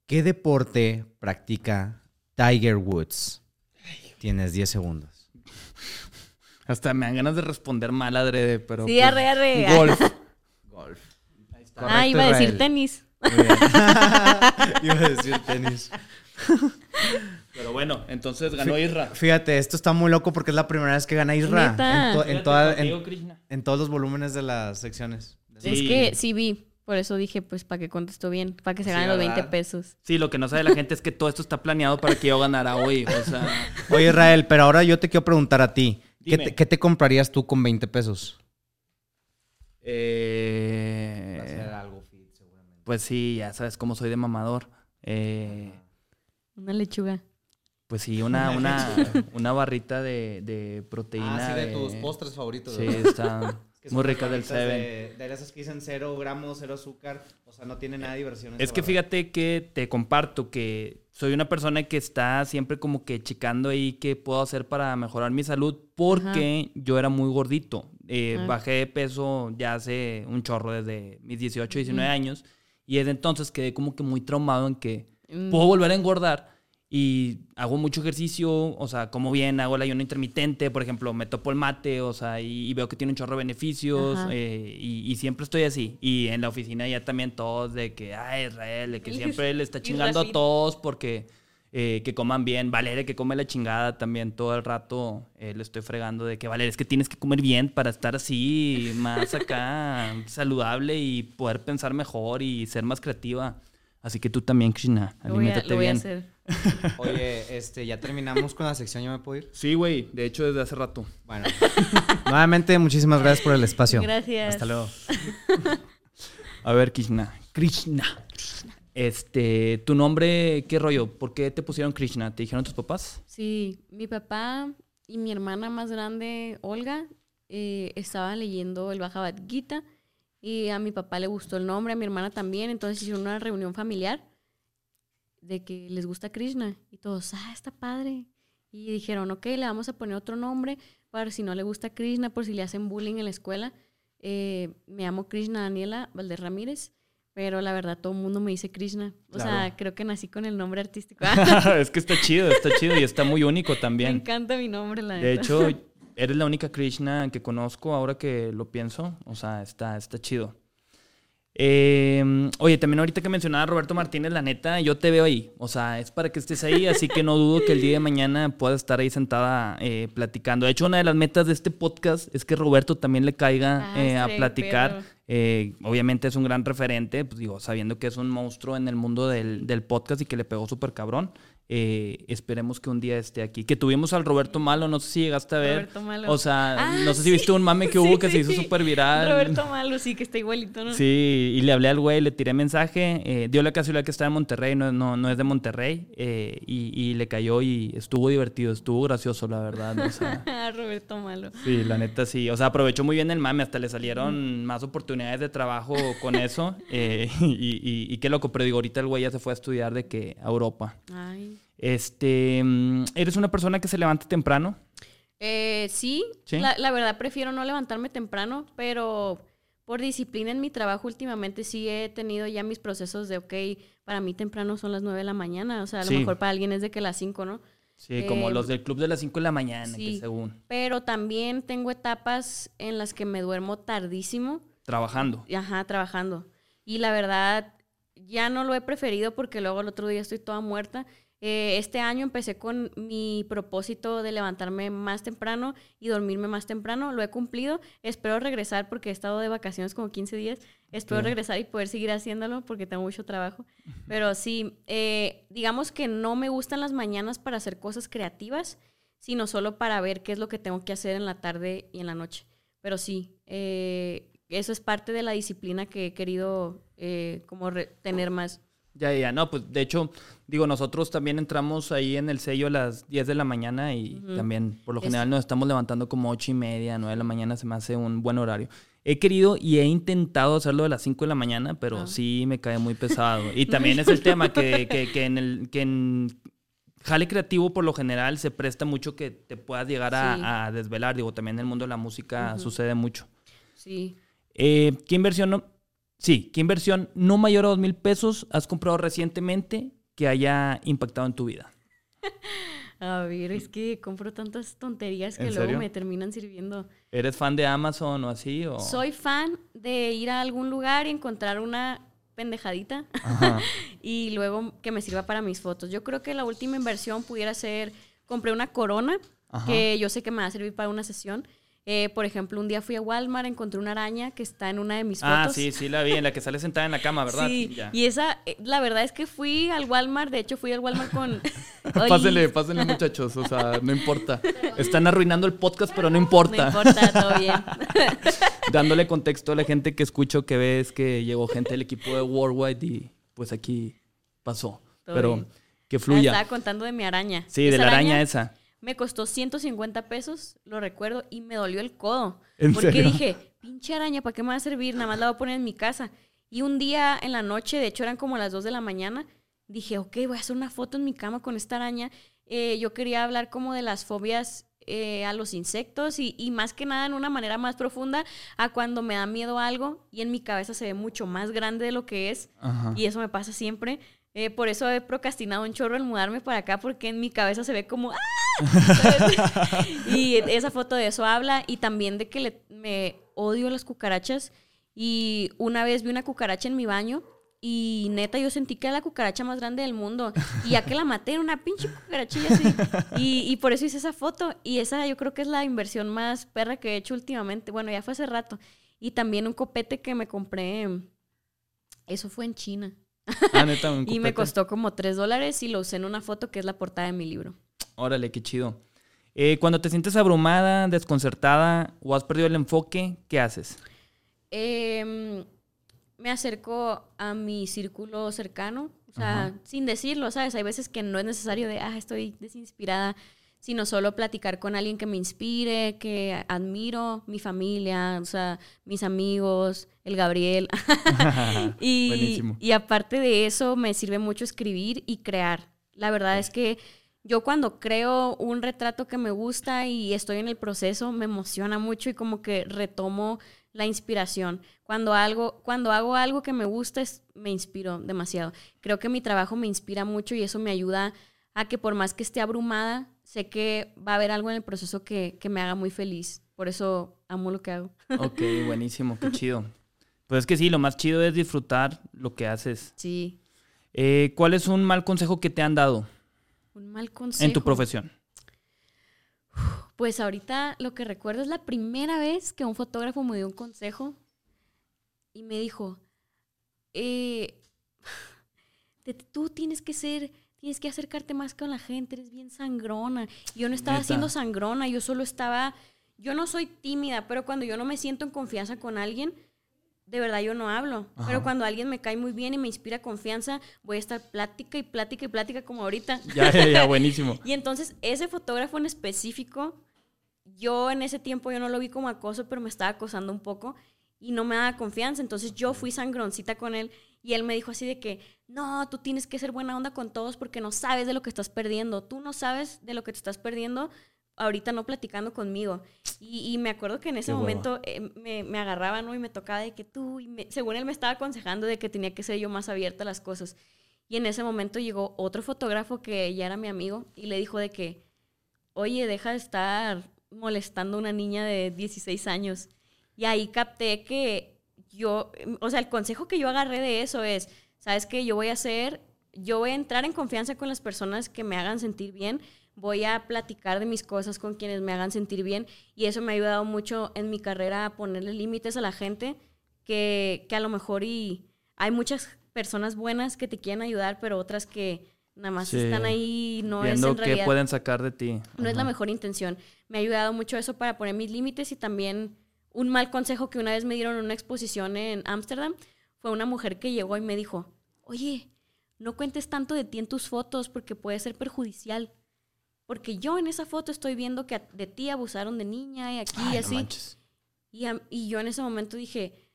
¿qué deporte practica Tiger Woods? Tienes 10 segundos. Hasta me dan ganas de responder mal adrede, pero. Sí, pues, arre, arre. Golf. golf. ah, iba a decir tenis. iba a decir tenis. Pero bueno, entonces ganó Isra. Fíjate, esto está muy loco porque es la primera vez que gana Isra. En, todos los volúmenes de las secciones. Es que sí vi. Por eso dije, pues, para que contestó bien, para que se ganen los 20 pesos. Sí, lo que no sabe la gente es que todo esto está planeado para que yo ganara hoy. Oye, Israel, pero ahora yo te quiero preguntar a ti. ¿Qué te, comprarías tú con 20 pesos? Eh... algo fit, seguramente. Pues sí, ya sabes cómo soy de mamador. Eh... Una lechuga. Pues sí, una, una, una barrita de, de proteína. Ah, sí, de, tus postres favoritos. Sí, muy rica del Seven. De, esas que dicen cero gramos, cero azúcar. O sea, no tiene nada de diversión. Es que fíjate que te comparto que soy una persona que está siempre como que checando ahí qué puedo hacer para mejorar mi salud porque yo era muy gordito. Eh, bajé de peso ya hace un chorro desde mis 18, 19 años. Y desde entonces quedé como que muy traumado en que mm. puedo volver a engordar y hago mucho ejercicio, o sea, como bien, hago el ayuno intermitente, por ejemplo, me topo el mate, o sea, y, veo que tiene un chorro de beneficios, eh, y, siempre estoy así. Y en la oficina ya también todos de que, ay, Israel, de que siempre le está chingando a todos porque eh, que coman bien. Valeria, que come la chingada también todo el rato, eh, le estoy fregando de que, Valeria, es que tienes que comer bien para estar así, más acá, saludable y poder pensar mejor y ser más creativa. Así que tú también, Krishna, aliméntate bien. Oye, este, ya terminamos con la sección, ¿ya me puedo ir? Sí, güey, de hecho desde hace rato. Bueno, nuevamente muchísimas gracias por el espacio. Gracias. Hasta luego. A ver, Krishna. Krishna. Este, ¿tu nombre qué rollo? ¿Por qué te pusieron Krishna? ¿Te dijeron tus papás? Sí, mi papá y mi hermana más grande, Olga, eh, estaban leyendo el Bhagavad Gita y a mi papá le gustó el nombre, a mi hermana también, entonces hicieron una reunión familiar de que les gusta Krishna. Y todos, ah, está padre. Y dijeron, ok, le vamos a poner otro nombre para si no le gusta Krishna, por si le hacen bullying en la escuela. Eh, me llamo Krishna Daniela Valdez Ramírez, pero la verdad todo el mundo me dice Krishna. O sea, creo que nací con el nombre artístico. es que está chido, está chido y está muy único también. Me encanta mi nombre, la De hecho, eres la única Krishna que conozco ahora que lo pienso. O sea, está, está chido. Em, oye, también ahorita que mencionaba Roberto Martínez, la neta, yo te veo ahí. O sea, es para que estés ahí, así que no dudo que el día de mañana puedas estar ahí sentada eh, platicando. De hecho, una de las metas de este podcast es que Roberto también le caiga ah, eh, a platicar. Eh, obviamente es un gran referente, pues digo, sabiendo que es un monstruo en el mundo del, del podcast y que le pegó súper cabrón. Eh, esperemos que un día esté aquí. Que tuvimos al Roberto Malo, no sé si llegaste a ver. Roberto Malo. O sea, ah, no sé si viste un mame que hubo que se hizo súper viral. Roberto Malo, sí, que está igualito, ¿no? Sí, y le hablé al güey, le tiré mensaje. Eh, dio la casualidad que está en Monterrey, no, no, no es de Monterrey. Eh, y, le cayó y estuvo divertido, estuvo gracioso, la verdad. Roberto Malo. Sí, la neta sí. O sea, aprovechó muy bien el mame, hasta le salieron más oportunidades de trabajo con eso. y, y, y, qué loco, pero digo, ahorita el güey ya se fue a estudiar de que a Europa. Ay. Este, mm, ¿Eres una persona que se levanta temprano? Eh, sí, La, verdad prefiero no levantarme temprano, pero por disciplina en mi trabajo últimamente sí he tenido ya mis procesos de, ok, para mí temprano son las 9 de la mañana, o sea, a lo mejor para alguien es de que las 5, ¿no? Sí, como los del club de las 5 de la mañana, que según. Pero también tengo etapas en las que me duermo tardísimo. Trabajando. Ajá, trabajando. Y la verdad, ya no lo he preferido porque luego el otro día estoy toda muerta eh, este año empecé con mi propósito de levantarme más temprano y dormirme más temprano. Lo he cumplido. Espero regresar porque he estado de vacaciones como 15 días. Espero regresar y poder seguir haciéndolo porque tengo mucho trabajo. Pero sí, eh, digamos que no me gustan las mañanas para hacer cosas creativas, sino solo para ver qué es lo que tengo que hacer en la tarde y en la noche. Pero sí, eh, eso es parte de la disciplina que he querido como tener más. Ya, ya, no, pues de hecho, digo, nosotros también entramos ahí en el sello a las 10 de la mañana y también por lo general nos estamos levantando como 8 y media, 9 de la mañana, se me hace un buen horario. He querido y he intentado hacerlo a las 5 de la mañana, pero ah. sí me cae muy pesado. Y también es el tema que, que, que, en el que en jale creativo por lo general se presta mucho que te puedas llegar a, desvelar. Digo, también en el mundo de la música sucede mucho. Sí. Eh, ¿Qué inversión Sí, ¿qué inversión no mayor a dos mil pesos has comprado recientemente que haya impactado en tu vida? A ver, es que compro tantas tonterías que luego me terminan sirviendo. ¿Eres fan de Amazon o así? O? Soy fan de ir a algún lugar y encontrar una pendejadita y luego que me sirva para mis fotos. Yo creo que la última inversión pudiera ser, compré una corona que yo sé que me va a servir para una sesión eh, por ejemplo, un día fui a Walmart, encontré una araña que está en una de mis ah, fotos. Ah, sí, sí, la vi, en la que sale sentada en la cama, ¿verdad? Sí, y esa, eh, la verdad es que fui al Walmart, de hecho fui al Walmart con... pásenle, pásenle muchachos, o sea, no importa. Están arruinando el podcast, pero no importa. No importa, todo bien. Dándole contexto a la gente que escucho, que ves que llegó gente del equipo de Worldwide y pues aquí pasó. pero que fluya. estaba contando de mi araña. Sí, de la araña esa me costó 150 pesos, lo recuerdo, y me dolió el codo. porque dije, pinche araña, ¿para qué me va a servir? Nada más la voy a poner en mi casa. Y un día en la noche, de hecho eran como las 2 de la mañana, dije, ok, voy a hacer una foto en mi cama con esta araña. Eh, yo quería hablar como de las fobias eh, a los insectos y, y, más que nada en una manera más profunda a cuando me da miedo algo y en mi cabeza se ve mucho más grande de lo que es. Y eso me pasa siempre. Eh, por eso he procrastinado un chorro el mudarme para acá, porque en mi cabeza se ve como ¡ah! y esa foto de eso habla, y también de que le, me odio las cucarachas. Y una vez vi una cucaracha en mi baño, y neta yo sentí que era la cucaracha más grande del mundo. Y ya que la maté, era una pinche cucarachilla así. Y, y por eso hice esa foto. Y esa yo creo que es la inversión más perra que he hecho últimamente. Bueno, ya fue hace rato. Y también un copete que me compré. Eso fue en China. Ah, y me costó como 3 dólares y lo usé en una foto que es la portada de mi libro. Órale, qué chido. Eh, cuando te sientes abrumada, desconcertada o has perdido el enfoque, ¿qué haces? Em, me acerco a mi círculo cercano, o sea, sin decirlo, ¿sabes? Hay veces que no es necesario de, ah, estoy desinspirada sino solo platicar con alguien que me inspire, que admiro, mi familia, o sea, mis amigos, el Gabriel. y, y aparte de eso, me sirve mucho escribir y crear. La verdad es que yo cuando creo un retrato que me gusta y estoy en el proceso, me emociona mucho y como que retomo la inspiración. Cuando, algo, cuando hago algo que me gusta, es, me inspiro demasiado. Creo que mi trabajo me inspira mucho y eso me ayuda a que por más que esté abrumada, sé que va a haber algo en el proceso que, me haga muy feliz. Por eso amo lo que hago. Ok, buenísimo, qué chido. Pues es que sí, lo más chido es disfrutar lo que haces. Sí. Eh, ¿Cuál es un mal consejo que te han dado? Un mal consejo. En tu profesión. Pues ahorita lo que recuerdo es la primera vez que un fotógrafo me dio un consejo y me dijo, eh, tú tienes que ser tienes que acercarte más con la gente, eres bien sangrona. Yo no estaba siendo sangrona, yo solo estaba, yo no soy tímida, pero cuando yo no me siento en confianza con alguien, de verdad yo no hablo. Pero cuando alguien me cae muy bien y me inspira confianza, voy a estar plática y plática y plática como ahorita. Ya, ya, ya, buenísimo. y entonces ese fotógrafo en específico, yo en ese tiempo yo no lo vi como acoso, pero me estaba acosando un poco y no me daba confianza. Entonces yo fui sangroncita con él y él me dijo así de que, no, tú tienes que ser buena onda con todos porque no sabes de lo que estás perdiendo. Tú no sabes de lo que te estás perdiendo ahorita no platicando conmigo. Y, me acuerdo que en ese momento eh, me, me, agarraba, ¿no? Y me tocaba de que tú, y según él me estaba aconsejando de que tenía que ser yo más abierta a las cosas. Y en ese momento llegó otro fotógrafo que ya era mi amigo y le dijo de que, oye, deja de estar molestando a una niña de 16 años. Y ahí capté que yo, o sea, el consejo que yo agarré de eso es, ¿sabes qué? Yo voy a hacer, yo voy a entrar en confianza con las personas que me hagan sentir bien, voy a platicar de mis cosas con quienes me hagan sentir bien y eso me ha ayudado mucho en mi carrera a ponerle límites a la gente que, que a lo mejor y hay muchas personas buenas que te quieren ayudar, pero otras que nada más están ahí no es en realidad, pueden sacar de ti. No es la mejor intención. Me ha ayudado mucho eso para poner mis límites y también un mal consejo que una vez me dieron en una exposición en Ámsterdam fue una mujer que llegó y me dijo, oye, no cuentes tanto de ti en tus fotos porque puede ser perjudicial. Porque yo en esa foto estoy viendo que de ti abusaron de niña y aquí y así. y, y yo en ese momento dije,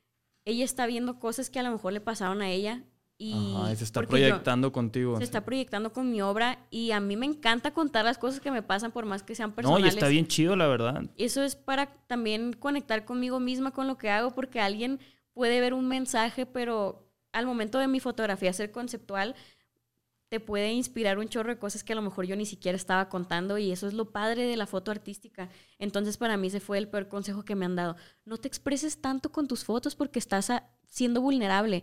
ella está viendo cosas que a lo mejor le pasaron a ella y se está proyectando contigo. Se está proyectando con mi obra y a mí me encanta contar las cosas que me pasan por más que sean personales. No, y está bien chido, la verdad. Eso es para también conectar conmigo misma con lo que hago porque alguien puede ver un mensaje, pero al momento de mi fotografía ser conceptual, te puede inspirar un chorro de cosas que a lo mejor yo ni siquiera estaba contando y eso es lo padre de la foto artística. Entonces para mí ese fue el peor consejo que me han dado. No te expreses tanto con tus fotos porque estás siendo vulnerable.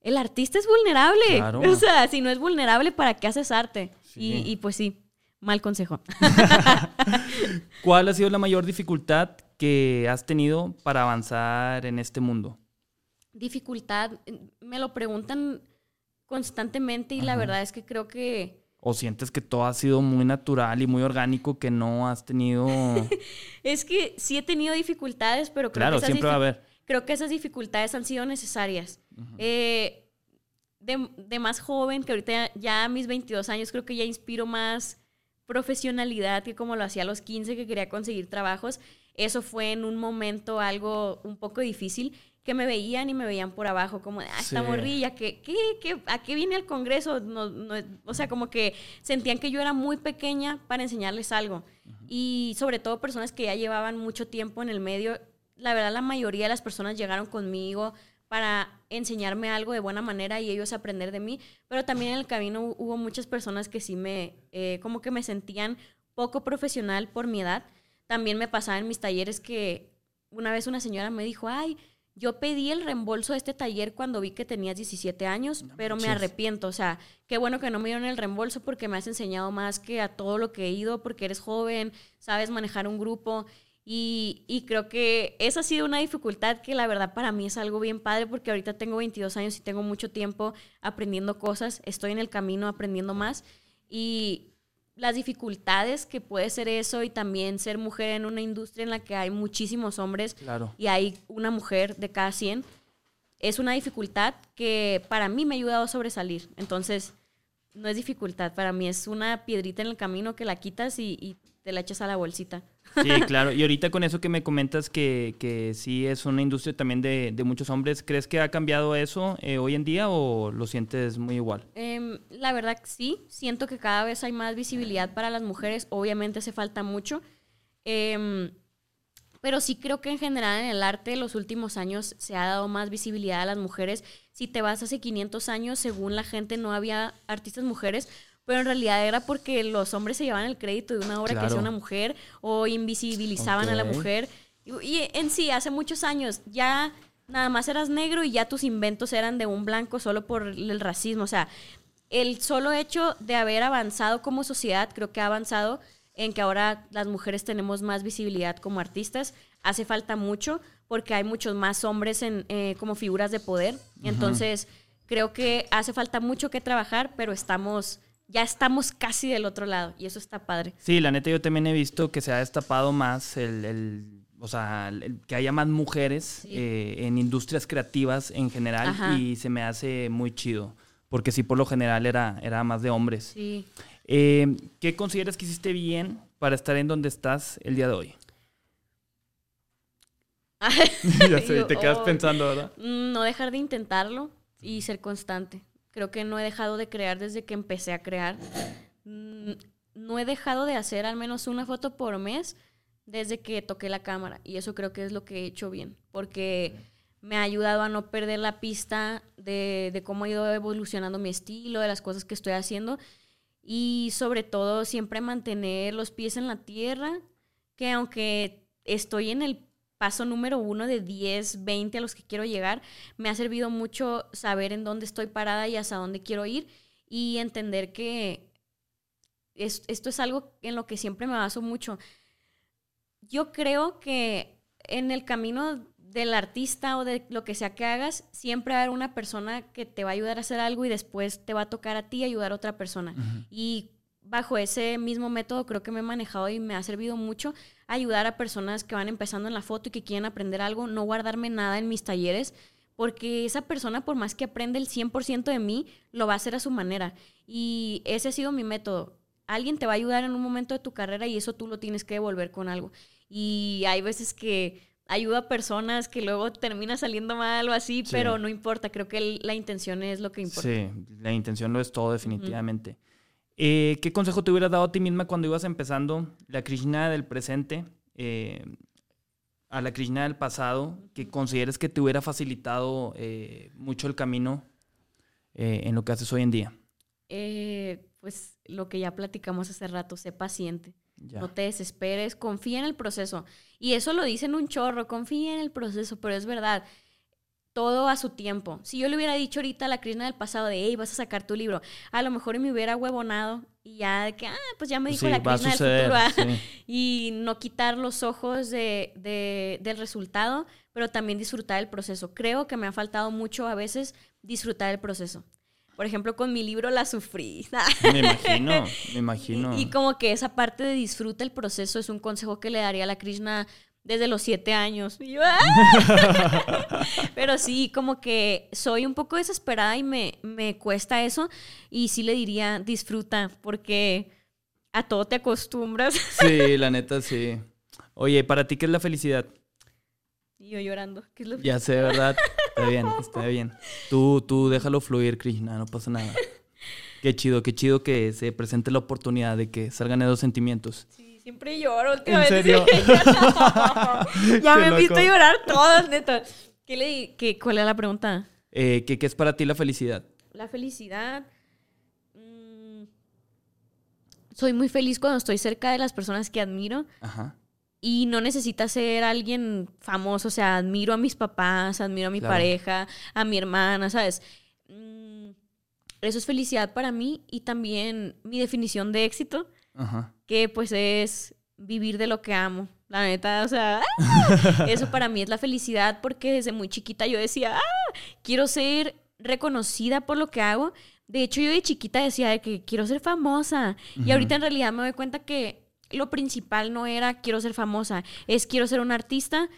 El artista es vulnerable. O sea, si no es vulnerable, ¿para qué haces arte? Y, y pues sí, mal consejo. ¿Cuál ha sido la mayor dificultad que has tenido para avanzar en este mundo? Dificultad, me lo preguntan constantemente y la verdad es que creo que... ¿O sientes que todo ha sido muy natural y muy orgánico que no has tenido... es que sí he tenido dificultades, pero creo claro, que... siempre va a haber. Creo que esas dificultades han sido necesarias. Eh, de, de, más joven, que ahorita ya a mis 22 años creo que ya inspiro más profesionalidad que como lo hacía a los 15 que quería conseguir trabajos. Eso fue en un momento algo un poco difícil que me veían y me veían por abajo, como, ah, esta morrilla, ¿qué, qué, a qué viene al Congreso? No, no, o sea, como que sentían que yo era muy pequeña para enseñarles algo. Y sobre todo personas que ya llevaban mucho tiempo en el medio, la verdad la mayoría de las personas llegaron conmigo para enseñarme algo de buena manera y ellos aprender de mí, pero también en el camino hubo muchas personas que sí me, eh, como que me sentían poco profesional por mi edad. También me pasaba en mis talleres que una vez una señora me dijo, ay, yo pedí el reembolso de este taller cuando vi que tenías 17 años, pero me arrepiento. O sea, qué bueno que no me dieron el reembolso porque me has enseñado más que a todo lo que he ido, porque eres joven, sabes manejar un grupo. Y, creo que esa ha sido una dificultad que la verdad para mí es algo bien padre porque ahorita tengo 22 años y tengo mucho tiempo aprendiendo cosas, estoy en el camino aprendiendo más. Y, las dificultades que puede ser eso y también ser mujer en una industria en la que hay muchísimos hombres y hay una mujer de cada 100, es una dificultad que para mí me ha ayudado a sobresalir. Entonces, no es dificultad, para mí es una piedrita en el camino que la quitas y, y te la echas a la bolsita. Sí, claro. Y ahorita con eso que me comentas que, que sí es una industria también de, muchos hombres, ¿crees que ha cambiado eso eh, hoy en día o lo sientes muy igual? Em, la verdad sí, siento que cada vez hay más visibilidad para las mujeres, obviamente hace falta mucho. Em, pero sí creo que en general en el arte los últimos años se ha dado más visibilidad a las mujeres. Si te vas hace 500 años, según la gente no había artistas mujeres, pero en realidad era porque los hombres se llevaban el crédito de una obra que hacía una mujer o invisibilizaban a la mujer. Y, en sí, hace muchos años ya nada más eras negro y ya tus inventos eran de un blanco solo por el racismo. O sea, el solo hecho de haber avanzado como sociedad, creo que ha avanzado en que ahora las mujeres tenemos más visibilidad como artistas. Hace falta mucho porque hay muchos más hombres en, eh, como figuras de poder. Entonces, creo que hace falta mucho que trabajar, pero estamos ya estamos casi del otro lado y eso está padre. Sí, la neta yo también he visto que se ha destapado más el, o sea, que haya más mujeres eh, en industrias creativas en general y se me hace muy chido, porque sí, por lo general era, era más de hombres. Sí. Eh, ¿Qué consideras que hiciste bien para estar en donde estás el día de hoy? ya sé, te quedas oh, pensando, ¿verdad? No dejar de intentarlo y ser constante. Creo que no he dejado de crear desde que empecé a crear. Mm, no he dejado de hacer al menos una foto por mes desde que toqué la cámara. Y eso creo que es lo que he hecho bien. Porque me ha ayudado a no perder la pista de, de cómo ha ido evolucionando mi estilo, de las cosas que estoy haciendo. Y sobre todo siempre mantener los pies en la tierra. Que aunque estoy en el paso número uno de 10, 20 a los que quiero llegar, me ha servido mucho saber en dónde estoy parada y hasta dónde quiero ir y entender que esto es algo en lo que siempre me baso mucho. Yo creo que en el camino del artista o de lo que sea que hagas, siempre va a haber una persona que te va a ayudar a hacer algo y después te va a tocar a ti ayudar a otra persona. Y bajo ese mismo método creo que me he manejado y me ha servido mucho ayudar a personas que van empezando en la foto y que quieren aprender algo, no guardarme nada en mis talleres, porque esa persona, por más que aprende el 100% de mí, lo va a hacer a su manera. Y ese ha sido mi método. Alguien te va a ayudar en un momento de tu carrera y eso tú lo tienes que devolver con algo. Y hay veces que ayuda a personas que luego termina saliendo mal o así, pero no importa, creo que la intención es lo que importa. Sí, la intención lo es todo definitivamente. Eh, ¿Qué consejo te hubieras dado a ti misma cuando ibas empezando la Krishna del presente eh, a la Krishna del pasado que consideres que te hubiera facilitado eh, mucho el camino en lo que haces hoy en día? Pues lo que ya platicamos hace rato, sé paciente. No te desesperes, confía en el proceso. Y eso lo dicen un chorro, confía en el proceso, pero es verdad. Todo a su tiempo. Si yo le hubiera dicho ahorita a la Krishna del pasado de, hey, vas a sacar tu libro, a lo mejor me hubiera huevonado y ya de que, ah, pues ya me dijo la Krishna del futuro. Y no quitar los ojos de, de, del resultado, pero también disfrutar el proceso. Creo que me ha faltado mucho a veces disfrutar el proceso. Por ejemplo, con mi libro la sufrí. Me imagino, me imagino. Y, como que esa parte de disfruta el proceso es un consejo que le daría a la Krishna desde los siete años. ¡ah! Pero sí, como que soy un poco desesperada y me, me cuesta eso. Y sí le diría, disfruta, porque a todo te acostumbras. Sí, la neta, sí. Oye, ¿para ti qué es la felicidad? Y yo llorando. ¿Qué es lo ya sé, ¿verdad? Está bien, está bien. Tú, tú déjalo fluir, Krishna, no pasa nada. Qué chido, qué chido que se presente la oportunidad de que salgan esos sentimientos. Sí, siempre lloro. ¿En serio? ya me he visto llorar todas, neta. ¿Qué le, qué, ¿Cuál es la pregunta? Eh, ¿qué, ¿qué, es para ti la felicidad? La felicidad... Mm, soy muy feliz cuando estoy cerca de las personas que admiro. Ajá y no necesita ser alguien famoso, o sea, admiro a mis papás, admiro a mi pareja, a mi hermana, ¿sabes? Mm, eso es felicidad para mí y también mi definición de éxito, que pues es vivir de lo que amo. La neta, o sea, eso para mí es la felicidad porque desde muy chiquita yo decía, ah, quiero ser reconocida por lo que hago. De hecho, yo de chiquita decía que quiero ser famosa. Y ahorita en realidad me doy cuenta que lo principal no era quiero ser famosa, es quiero ser un artista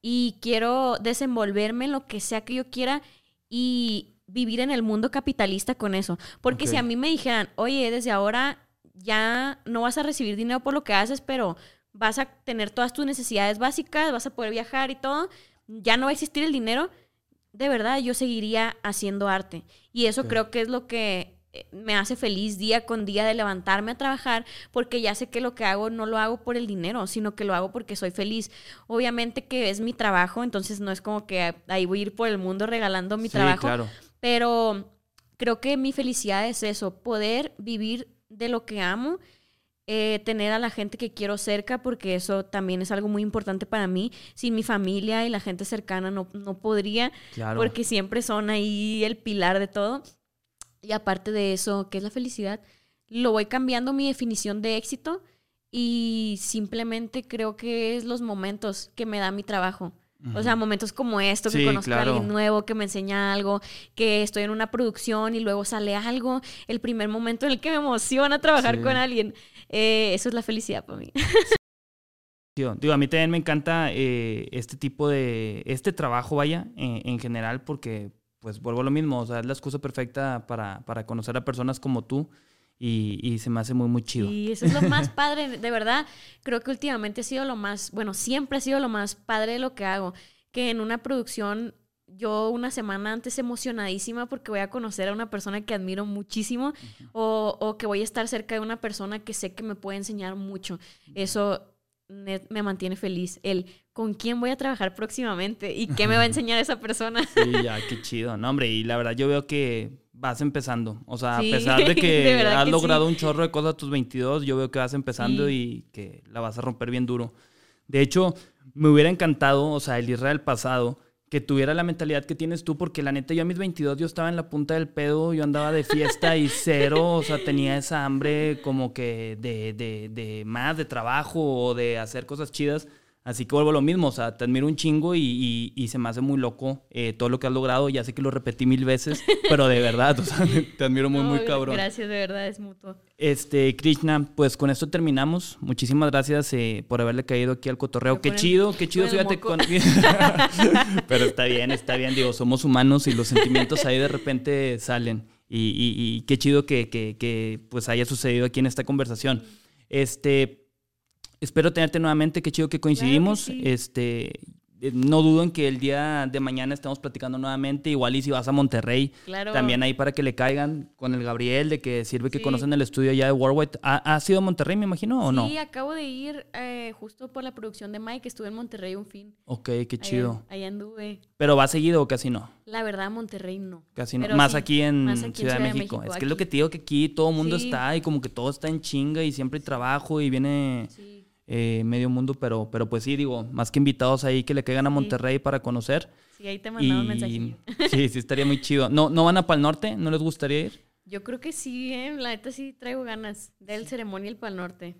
y quiero desenvolverme en lo que sea que yo quiera y vivir en el mundo capitalista con eso. Porque si a mí me dijeran, oye, desde ahora ya no vas a recibir dinero por lo que haces, pero vas a tener todas tus necesidades básicas, vas a poder viajar y todo, ya no va a existir el dinero, de verdad yo seguiría haciendo arte. Y eso creo que es lo que me hace feliz día con día de levantarme a trabajar porque ya sé que lo que hago no lo hago por el dinero, sino que lo hago porque soy feliz. Obviamente que es mi trabajo, entonces no es como que ahí voy a ir por el mundo regalando mi trabajo, claro. pero creo que mi felicidad es eso, poder vivir de lo que amo. Eh, tener a la gente que quiero cerca, porque eso también es algo muy importante para mí. Sin mi familia y la gente cercana no, no podría, porque siempre son ahí el pilar de todo. Y aparte de eso, ¿qué es la felicidad? Lo voy cambiando mi definición de éxito y simplemente creo que es los momentos que me da mi trabajo. O sea, momentos como esto, que conozco a alguien nuevo, que me enseña algo, que estoy en una producción y luego sale algo. El primer momento en el que me emociona trabajar con alguien. Eh, eso es la felicidad para mí. Digo, a mí también me encanta eh, este tipo de, este trabajo, vaya, en general, porque pues vuelvo a lo mismo, o sea, es la excusa perfecta para, para conocer a personas como tú y, y, se me hace muy, muy chido. Y eso es lo más padre, de verdad, creo que últimamente ha sido lo más, bueno, siempre ha sido lo más padre de lo que hago, que en una producción yo una semana antes emocionadísima porque voy a conocer a una persona que admiro muchísimo o, o, que voy a estar cerca de una persona que sé que me puede enseñar mucho. Eso me mantiene feliz. El con quién voy a trabajar próximamente y qué me va a enseñar esa persona. Sí, ya, qué chido. No, hombre, y la verdad yo veo que vas empezando. O sea, a pesar de que has logrado un chorro de cosas a tus 22, yo veo que vas empezando y que la vas a romper bien duro. De hecho, me hubiera encantado, o sea, el Israel pasado, que tuviera la mentalidad que tienes tú, porque la neta yo a mis 22 yo estaba en la punta del pedo, yo andaba de fiesta y cero, o sea, tenía esa hambre como que de, de, de más, de trabajo o de hacer cosas chidas. Así que vuelvo a lo mismo, o sea, te admiro un chingo y, y, se me hace muy loco eh, todo lo que has logrado. Ya sé que lo repetí mil veces, pero de verdad, o sea, te admiro muy, muy cabrón. Gracias, de verdad, es mutuo. Este, Krishna, pues con esto terminamos. Muchísimas gracias eh, por haberle caído aquí al cotorreo. Qué chido, qué chido, fíjate. Con... pero está bien, está bien, digo, somos humanos y los sentimientos ahí de repente salen. Y, y, qué chido que, que, que, pues haya sucedido aquí en esta conversación. Este, espero tenerte nuevamente, qué chido que coincidimos. Este, eh, no dudo en que el día de mañana estemos platicando nuevamente. Igual y si vas a Monterrey, también ahí para que le caigan con el Gabriel, de que sirve que conocen el estudio allá de Warwick. ¿Ha, sido Monterrey, me imagino, o no? Sí, acabo de ir eh, justo por la producción de Mike. Estuve en Monterrey un fin. Ok, qué chido. Ahí, anduve. ¿Pero va seguido o casi no? La verdad, Monterrey no. Casi no. más, aquí en, Ciudad, de México. Es que es lo que te digo que aquí todo el mundo está y como que todo está en chinga y siempre hay trabajo y viene... Eh, medio mundo, pero, pero pues sí, digo, más que invitados ahí que le caigan a Monterrey para conocer. Sí, ahí te mandaba un mensaje. Sí, sí, estaría muy chido. ¿No, ¿No van a Pal Norte? ¿No les gustaría ir? Yo creo que sí, ¿eh? la neta sí traigo ganas del ceremonial Pal Norte.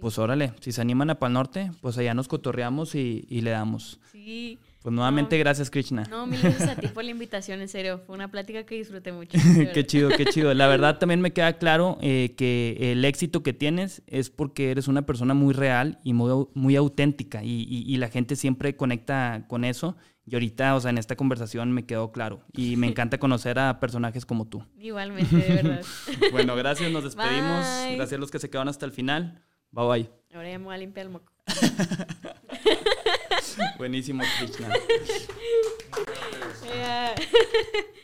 Pues órale, si se animan a Pal Norte, pues allá nos cotorreamos y, y le damos. Sí. Pues nuevamente gracias, Krishna. No, mil gracias a ti por la invitación, en serio. Fue una plática que disfruté mucho. qué chido, qué chido. La verdad también me queda claro eh, que el éxito que tienes es porque eres una persona muy real y muy, muy auténtica y, y, la gente siempre conecta con eso. Y ahorita, o sea, en esta conversación me quedó claro. Y me encanta conocer a personajes como tú. Igualmente, de verdad. bueno, gracias, nos despedimos. Gracias a los que se quedaron hasta el final. Bye bye. Ahora ya me voy a limpiar el moco. Buenísimo, Krishna.